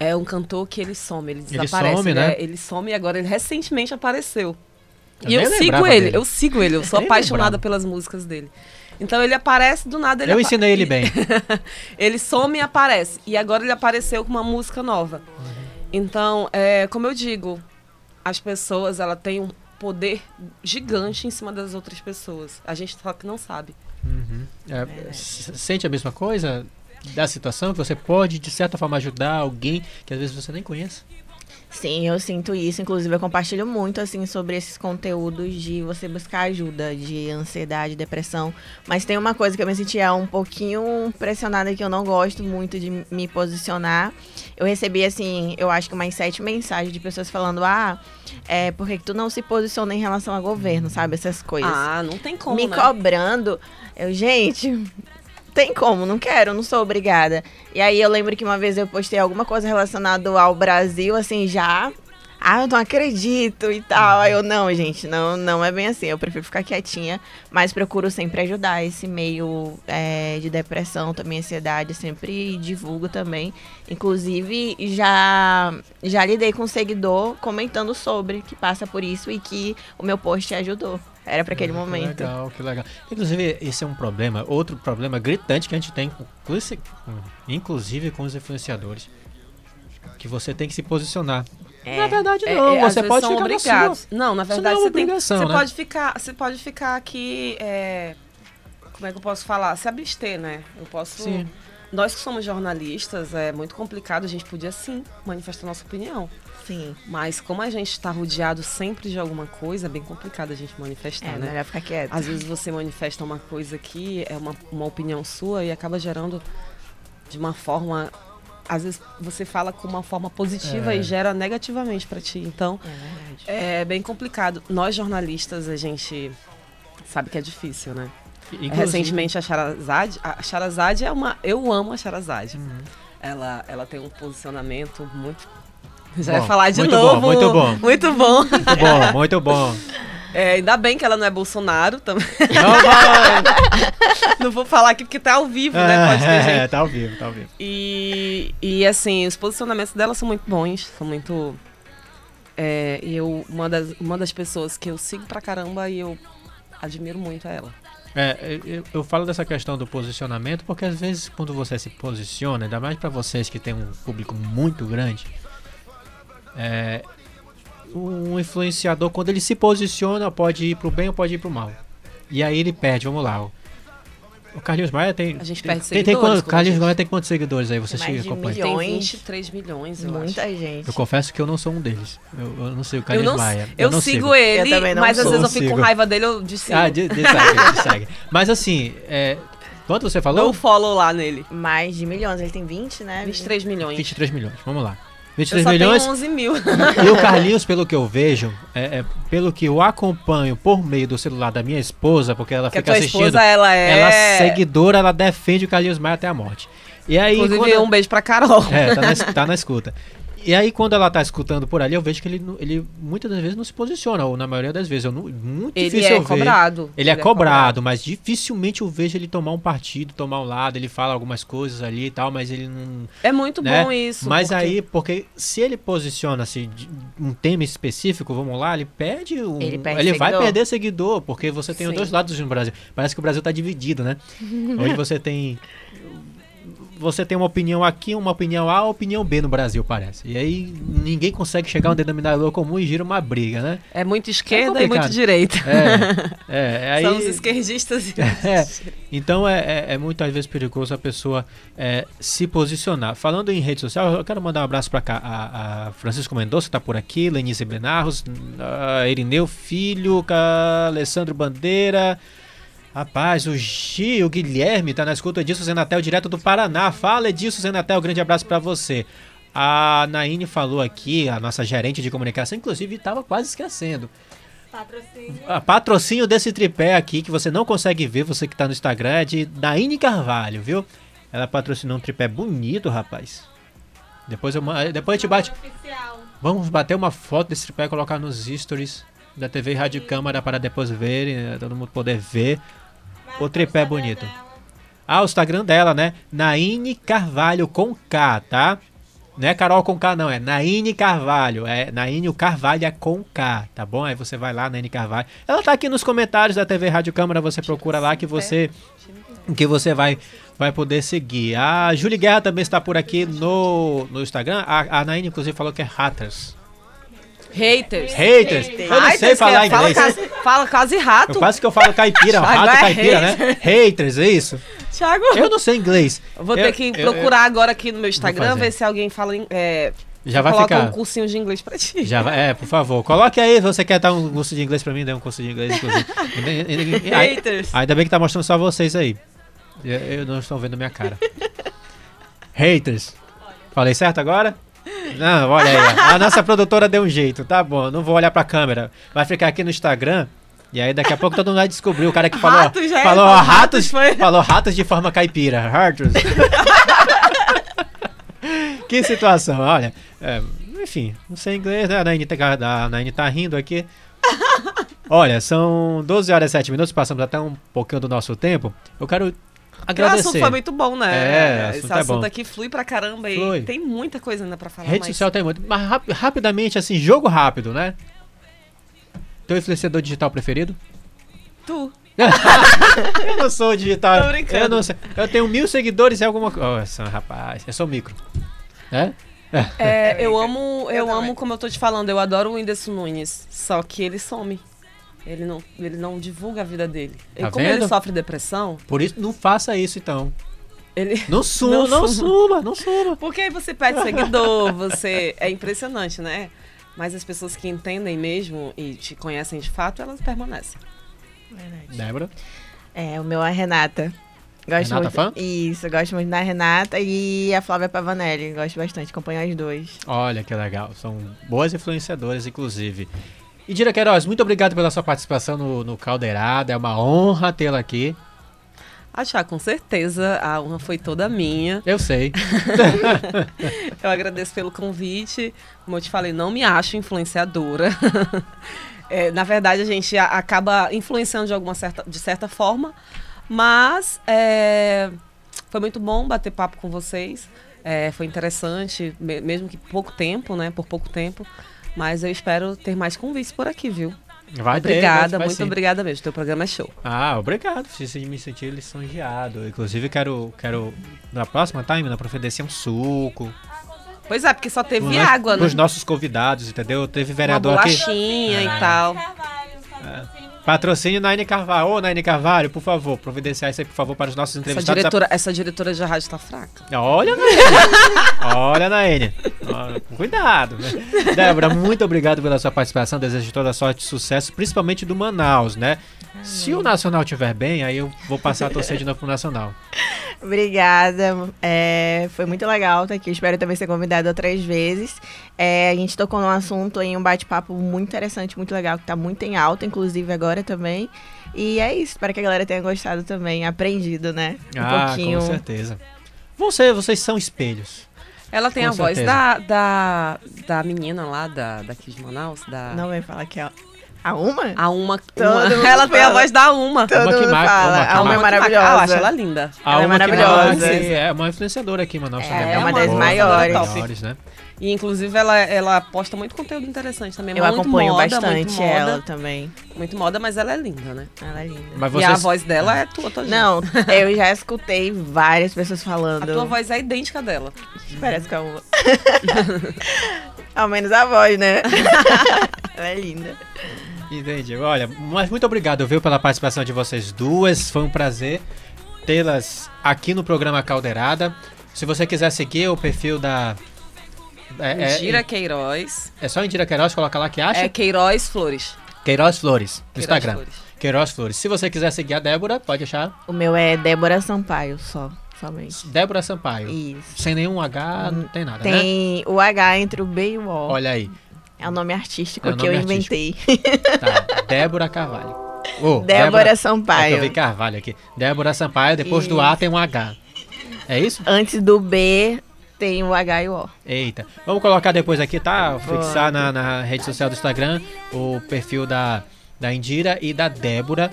é um cantor que ele some, ele Ele desaparece. some, ele, né? é- ele some e agora ele recentemente apareceu. Eu e eu sigo ele, dele. eu sigo ele, eu sou apaixonada pelas músicas dele. Então ele aparece do nada, ele Eu ensinei ele bem. ele some e aparece. E agora ele apareceu com uma música nova. Então, é, como eu digo, as pessoas ela têm um poder gigante em cima das outras pessoas. A gente só que não sabe. É, s- sente a mesma coisa da situação que você pode de certa forma ajudar alguém que às vezes você nem conhece? Sim, eu sinto isso. Inclusive, eu compartilho muito, assim, sobre esses conteúdos de você buscar ajuda de ansiedade, depressão. Mas tem uma coisa que eu me sentia um pouquinho pressionada que eu não gosto muito de me posicionar. Eu recebi, assim, eu acho que umas sete mensagens de pessoas falando, ah, é, por que que tu não se posiciona em relação ao governo, sabe? Essas coisas. Ah, não tem como, me né? cobrando. Eu, gente, tem como, não quero, não sou obrigada. E aí eu lembro que uma vez eu postei alguma coisa relacionada ao Brasil, assim, já. Ah, eu não acredito e tal. Aí eu, não, gente, não, não é bem assim. Eu prefiro ficar quietinha, mas procuro sempre ajudar esse meio é, de depressão, também ansiedade, sempre divulgo também. Inclusive, já, já lidei com um seguidor comentando sobre que passa por isso e que o meu post ajudou. Era para aquele Que momento. Legal, que legal. Inclusive, esse é um problema, outro problema gritante que a gente tem, inclusive com os influenciadores. Que você tem que se posicionar. É. Na verdade, É, não. é, às você pode ficar obrigados. Não, na Isso não verdade é você tem, você né? pode ficar, você pode ficar aqui, é, como é que eu posso falar, se abster, né? Eu posso. Sim. Nós que somos jornalistas é muito complicado. A gente podia sim manifestar nossa opinião, Sim. mas como a gente está rodeado sempre de alguma coisa, é bem complicado a gente manifestar, É, né? melhor ficar quieto. Às vezes você manifesta uma coisa que é uma, uma opinião sua e acaba gerando de uma forma. Às vezes você fala com uma forma positiva É. e gera negativamente para ti. Então, É é bem complicado. Nós jornalistas, a gente sabe que é difícil, né? Inclusive- Recentemente a Charazade, a Charazade é uma, eu amo a Charazade. Uhum. Ela, ela tem um posicionamento muito já Bom, ia falar de muito novo. bom, muito bom. Muito bom. Muito bom, muito bom. É, ainda bem que ela não é Bolsonaro também. Não! Não vou falar aqui porque tá ao vivo, né? Pode ter É, gente. tá ao vivo, tá ao vivo. E, e assim, os posicionamentos dela são muito bons, são muito. É, e eu, uma das, uma das pessoas que eu sigo pra caramba e eu admiro muito é ela. É, eu, eu falo dessa questão do posicionamento porque às vezes quando você se posiciona, ainda mais pra vocês que tem um público muito grande, é, um influenciador quando ele se posiciona pode ir pro bem ou pode ir pro mal. E aí ele perde, vamos lá. O, Carlinhos Maia tem. A gente tem, perde tem, tem seguidores, quanto- como Carlinhos Maia tem quantos seguidores aí vocês Mais que de acompanham? milhões. Tem 23 milhões, eu Muita acho. gente. Eu confesso que eu não sou um deles. Eu, eu não sei o Eu, Carlinhos não, Maia. eu, não sigo, sigo. ele, Eu mas às sou. vezes eu fico com raiva dele, eu disse. Ah, de, de segue, de segue. Mas assim, é, quanto você falou? Um follow lá nele. Mais de milhões. Ele tem 20, né? 23 milhões. 23 milhões, vamos lá. 23 só milhões. tenho 11 mil. E o Carlinhos, pelo que eu vejo, é, é pelo que eu acompanho por meio do celular da minha esposa, porque ela fica assistindo. esposa, ela é... Ela é seguidora, ela defende o Carlinhos Maia até a morte. E aí, Inclusive, quando- um beijo pra Carol. É, tá na, tá na escuta. E aí, quando ela tá escutando por ali, eu vejo que ele, ele muitas das vezes não se posiciona, ou na maioria das vezes. Eu não, muito Ele difícil é eu ver. cobrado. Ele é cobrado, mas dificilmente eu vejo ele tomar um partido, tomar um lado. Ele fala algumas coisas ali e tal, mas ele não. É muito né? bom isso. Mas porque- aí, porque se ele posiciona-se de um tema específico, vamos lá, ele perde um. Ele perde vai seguidor. perder seguidor, porque você tem os Sim. dois lados no Brasil. Parece que o Brasil tá dividido, né? Hoje você tem. Você tem uma opinião aqui, uma opinião A, uma opinião B no Brasil, parece. E aí ninguém consegue chegar a um denominador comum e gira uma briga, né? É muito esquerda e complicado. muito direita. É, é, aí, São os esquerdistas. e- é, então é, é, é muito às vezes perigoso a pessoa é, se posicionar. Falando em rede social, eu quero mandar um abraço para cá. A, a Francisco Mendonça está por aqui, Lenice Benarros, a Irineu Filho, Alessandro Bandeira. Rapaz, o Gi, o Guilherme tá na escuta, Edilson Zenatel, direto do Paraná. Fala, Edilson Zenatel, grande abraço para você. A Naine falou aqui, a nossa gerente de comunicação, inclusive estava quase esquecendo. A patrocínio desse tripé aqui, que você não consegue ver, você que tá no Instagram, é de Naine Carvalho, viu? Ela patrocinou um tripé bonito, rapaz. Depois eu depois a gente bate. Vamos bater uma foto desse tripé e colocar nos stories da TV Rádio Câmara para depois verem, né, todo mundo poder ver. O tripé bonito. Ah, o Instagram dela, né? Naine Carvalho com K, tá? Não é Carol com K, não, é Naine Carvalho. É Naine o Carvalho é com K, tá bom? Aí você vai lá, Naine Carvalho. Ela tá aqui nos comentários da TV Rádio Câmara, você procura lá que você que você vai vai poder seguir. A Júlia Guerra também está por aqui no, no Instagram. A, a Naine, inclusive, falou que é haters. Haters. Haters! Eu não sei Haters, que falar é- fala inglês. quase, fala quase rato. Eu quase que eu falo caipira, rato é caipira, né? Haters, é isso? Thiago, Eu não sei inglês. eu vou Eu- ter que eu- procurar agora aqui no meu Instagram, ver se alguém fala. É, Já vai coloca ficar. um cursinho de inglês pra ti. Já vai, é, por favor. Coloque aí, você quer dar um curso de inglês pra mim? Dê um curso de inglês, inclusive. Haters. Ainda bem que tá mostrando só vocês aí. Eu, eu não estou vendo minha cara. Haters. Falei certo agora? Não, olha aí. A nossa produtora deu um jeito. Tá bom, não vou olhar pra câmera. Vai ficar aqui no Instagram. E aí daqui a pouco todo mundo vai descobrir. O cara que falou. Ratos, é, falou ratos, ratos, foi. falou ratos de forma caipira. Ratos. que situação, olha. é, enfim, não sei inglês, né? A Naine tá, Naine tá rindo aqui. Olha, são 12 horas e 7 minutos, passamos até um pouquinho do nosso tempo. Eu quero O assunto agradecer. foi muito bom, né? É, Esse assunto é assunto bom. aqui flui pra caramba Flui. e tem muita coisa ainda pra falar. Rede mas... social tem muito. Mas rap- rapidamente, assim, jogo rápido, né? Teu influenciador digital preferido? Tu. Eu não sou digital. Tô brincando. Eu não sei. Eu tenho mil seguidores e alguma coisa. Nossa, rapaz, eu sou micro. É? É, eu amo, eu, Eu amo como eu tô te falando, eu adoro o Whindersson Nunes. Só que ele some. Ele não, ele não divulga a vida dele. E Tá como vendo? ele sofre depressão, Por isso, não faça isso então. ele. Não suma, Não não, suma. suma, não suma. Porque aí você perde seguidor, você. É impressionante, né? Mas as pessoas que entendem mesmo e te conhecem de fato, elas permanecem. Débora? É, o meu é a Renata. Gosto Renata muito, fã? Isso, gosto muito da Renata e a Flávia Pavanelli. Gosto bastante, acompanho as duas. Olha que legal. São boas influenciadoras, inclusive. E Dira Queiroz, muito obrigado pela sua participação no, no Caldeirada. É uma honra tê-la aqui. Achar, com certeza, a honra foi toda minha. Eu sei. Eu agradeço pelo convite. Como eu te falei, não me acho influenciadora. É, na verdade, a gente acaba influenciando de alguma certa, de certa forma, mas é, foi muito bom bater papo com vocês. É, foi interessante, me- mesmo que pouco tempo, né? Por pouco tempo. Mas eu espero ter mais convites por aqui, viu? Vai ter, obrigada, vai- vai muito sim. obrigada mesmo. Teu programa é show. Ah, obrigado. Fiz me sentir lisonjeado. Inclusive, quero, quero na próxima time, na providenciar um suco. Pois é, porque só teve água, né? Pros nossos convidados, entendeu? Teve Uma vereador aqui. bolachinha É. e tal. Patrocínio Naine Carvalho. Ô, Naine Carvalho, por favor, providenciar isso aí, por favor, para os nossos Essa entrevistados. diretora, essa diretora de rádio tá fraca. Olha, Naine. Olha, Naine. Cuidado. né? Débora, muito obrigado pela sua participação. Desejo toda sorte e sucesso, principalmente do Manaus, né? Se o Nacional estiver bem, aí eu vou passar a torcer de novo pro Nacional. Obrigada. É, foi muito legal estar aqui. Espero também ser convidada outras vezes. É, a gente tocou num assunto em um bate-papo muito interessante, muito legal, que está muito em alta, inclusive agora também. E é isso. Espero que a galera tenha gostado também, aprendido, né? Um ah, pouquinho. com certeza. Você, vocês são espelhos. Ela tem Com a voz certeza. da, da, da menina lá, da, daqui de Manaus, da... Não vai falar que é a uma? A uma, Todo uma- mundo ela tem a fala. voz da uma. Todo Uma que mundo fala. uma que a uma é maravilhosa. Eu acho ela linda. A Ela é uma que maravilhosa. É uma influenciadora aqui, mano. É, é uma das maiores. maiores, né? E inclusive ela, ela posta muito conteúdo interessante também. Eu muito acompanho moda, bastante muito ela moda, também. Muito moda, mas ela é linda, né? Ela é linda. Mas E a voz dela é tua, tua Não, eu já escutei várias pessoas falando. A tua voz é idêntica dela. Parece que é uma. Ao menos a voz, né? ela é linda. Entendi. Olha, mas muito obrigado, viu, pela participação de vocês duas. Foi um prazer tê-las aqui no programa Caldeirada. Se você quiser seguir o perfil da. É, Indira é, Queiroz. é só Indira Queiroz, coloca lá que acha? É Queiroz Flores. Queiroz Flores, no Queiroz Instagram. Flores. Queiroz Flores. Se você quiser seguir a Débora, pode achar O meu é Débora Sampaio, só. Somente. Débora Sampaio. Isso. Sem nenhum H, não tem nada, né? Tem o H entre o B e o O. Olha aí. É o nome artístico É o que eu nome inventei. Tá, Débora Carvalho. Ô, Débora É que Sampaio. eu vi Carvalho aqui. Débora Sampaio, depois do Isso. A tem um H. É isso? Antes do B tem o H e o O. Eita. Vamos colocar depois aqui, tá? Fixar na, na rede social do Instagram o perfil da, da Indira e da Débora.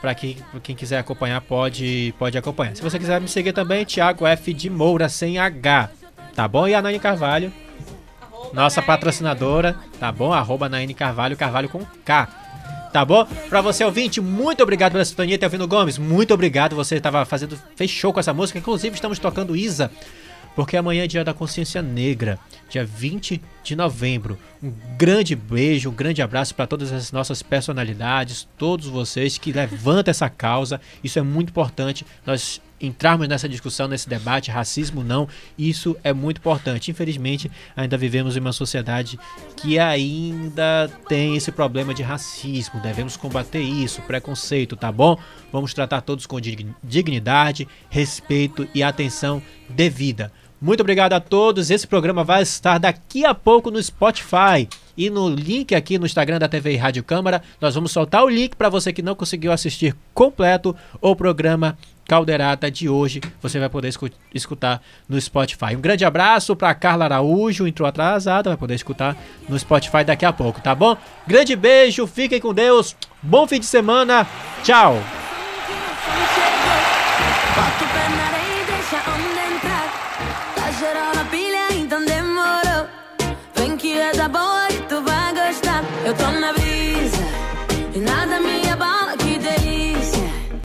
Pra que, quem quiser acompanhar, pode, pode acompanhar. Se você quiser me seguir também, Thiago F. de Moura, sem H. Tá bom? E a Nani Carvalho, nossa patrocinadora, tá bom? Arroba Naine Carvalho, Carvalho com K. Tá bom? Pra você ouvinte, muito obrigado pela sintonia, Telvino Gomes. Muito obrigado, você tava fazendo, fez show com essa música. Inclusive, estamos tocando Isa, porque amanhã é dia da consciência negra, dia 20 de novembro. Um grande beijo, um grande abraço para todas as nossas personalidades, todos vocês que levantam essa causa. Isso é muito importante. Nós entrarmos nessa discussão, nesse debate, racismo não, isso é muito importante. Infelizmente, ainda vivemos em uma sociedade que ainda tem esse problema de racismo. Devemos combater isso, preconceito, tá bom? Vamos tratar todos com dig- dignidade, respeito e atenção devida. Muito obrigado a todos. Esse programa vai estar daqui a pouco no Spotify e no link aqui no Instagram da TV Rádio Câmara. Nós vamos soltar o link para você que não conseguiu assistir completo o programa Caldeirata de hoje. Você vai poder escu- escutar no Spotify. Um grande abraço para Carla Araújo, entrou atrasada, vai poder escutar no Spotify daqui a pouco, tá bom? Grande beijo, fiquem com Deus. Bom fim de semana. Tchau. Eu tô na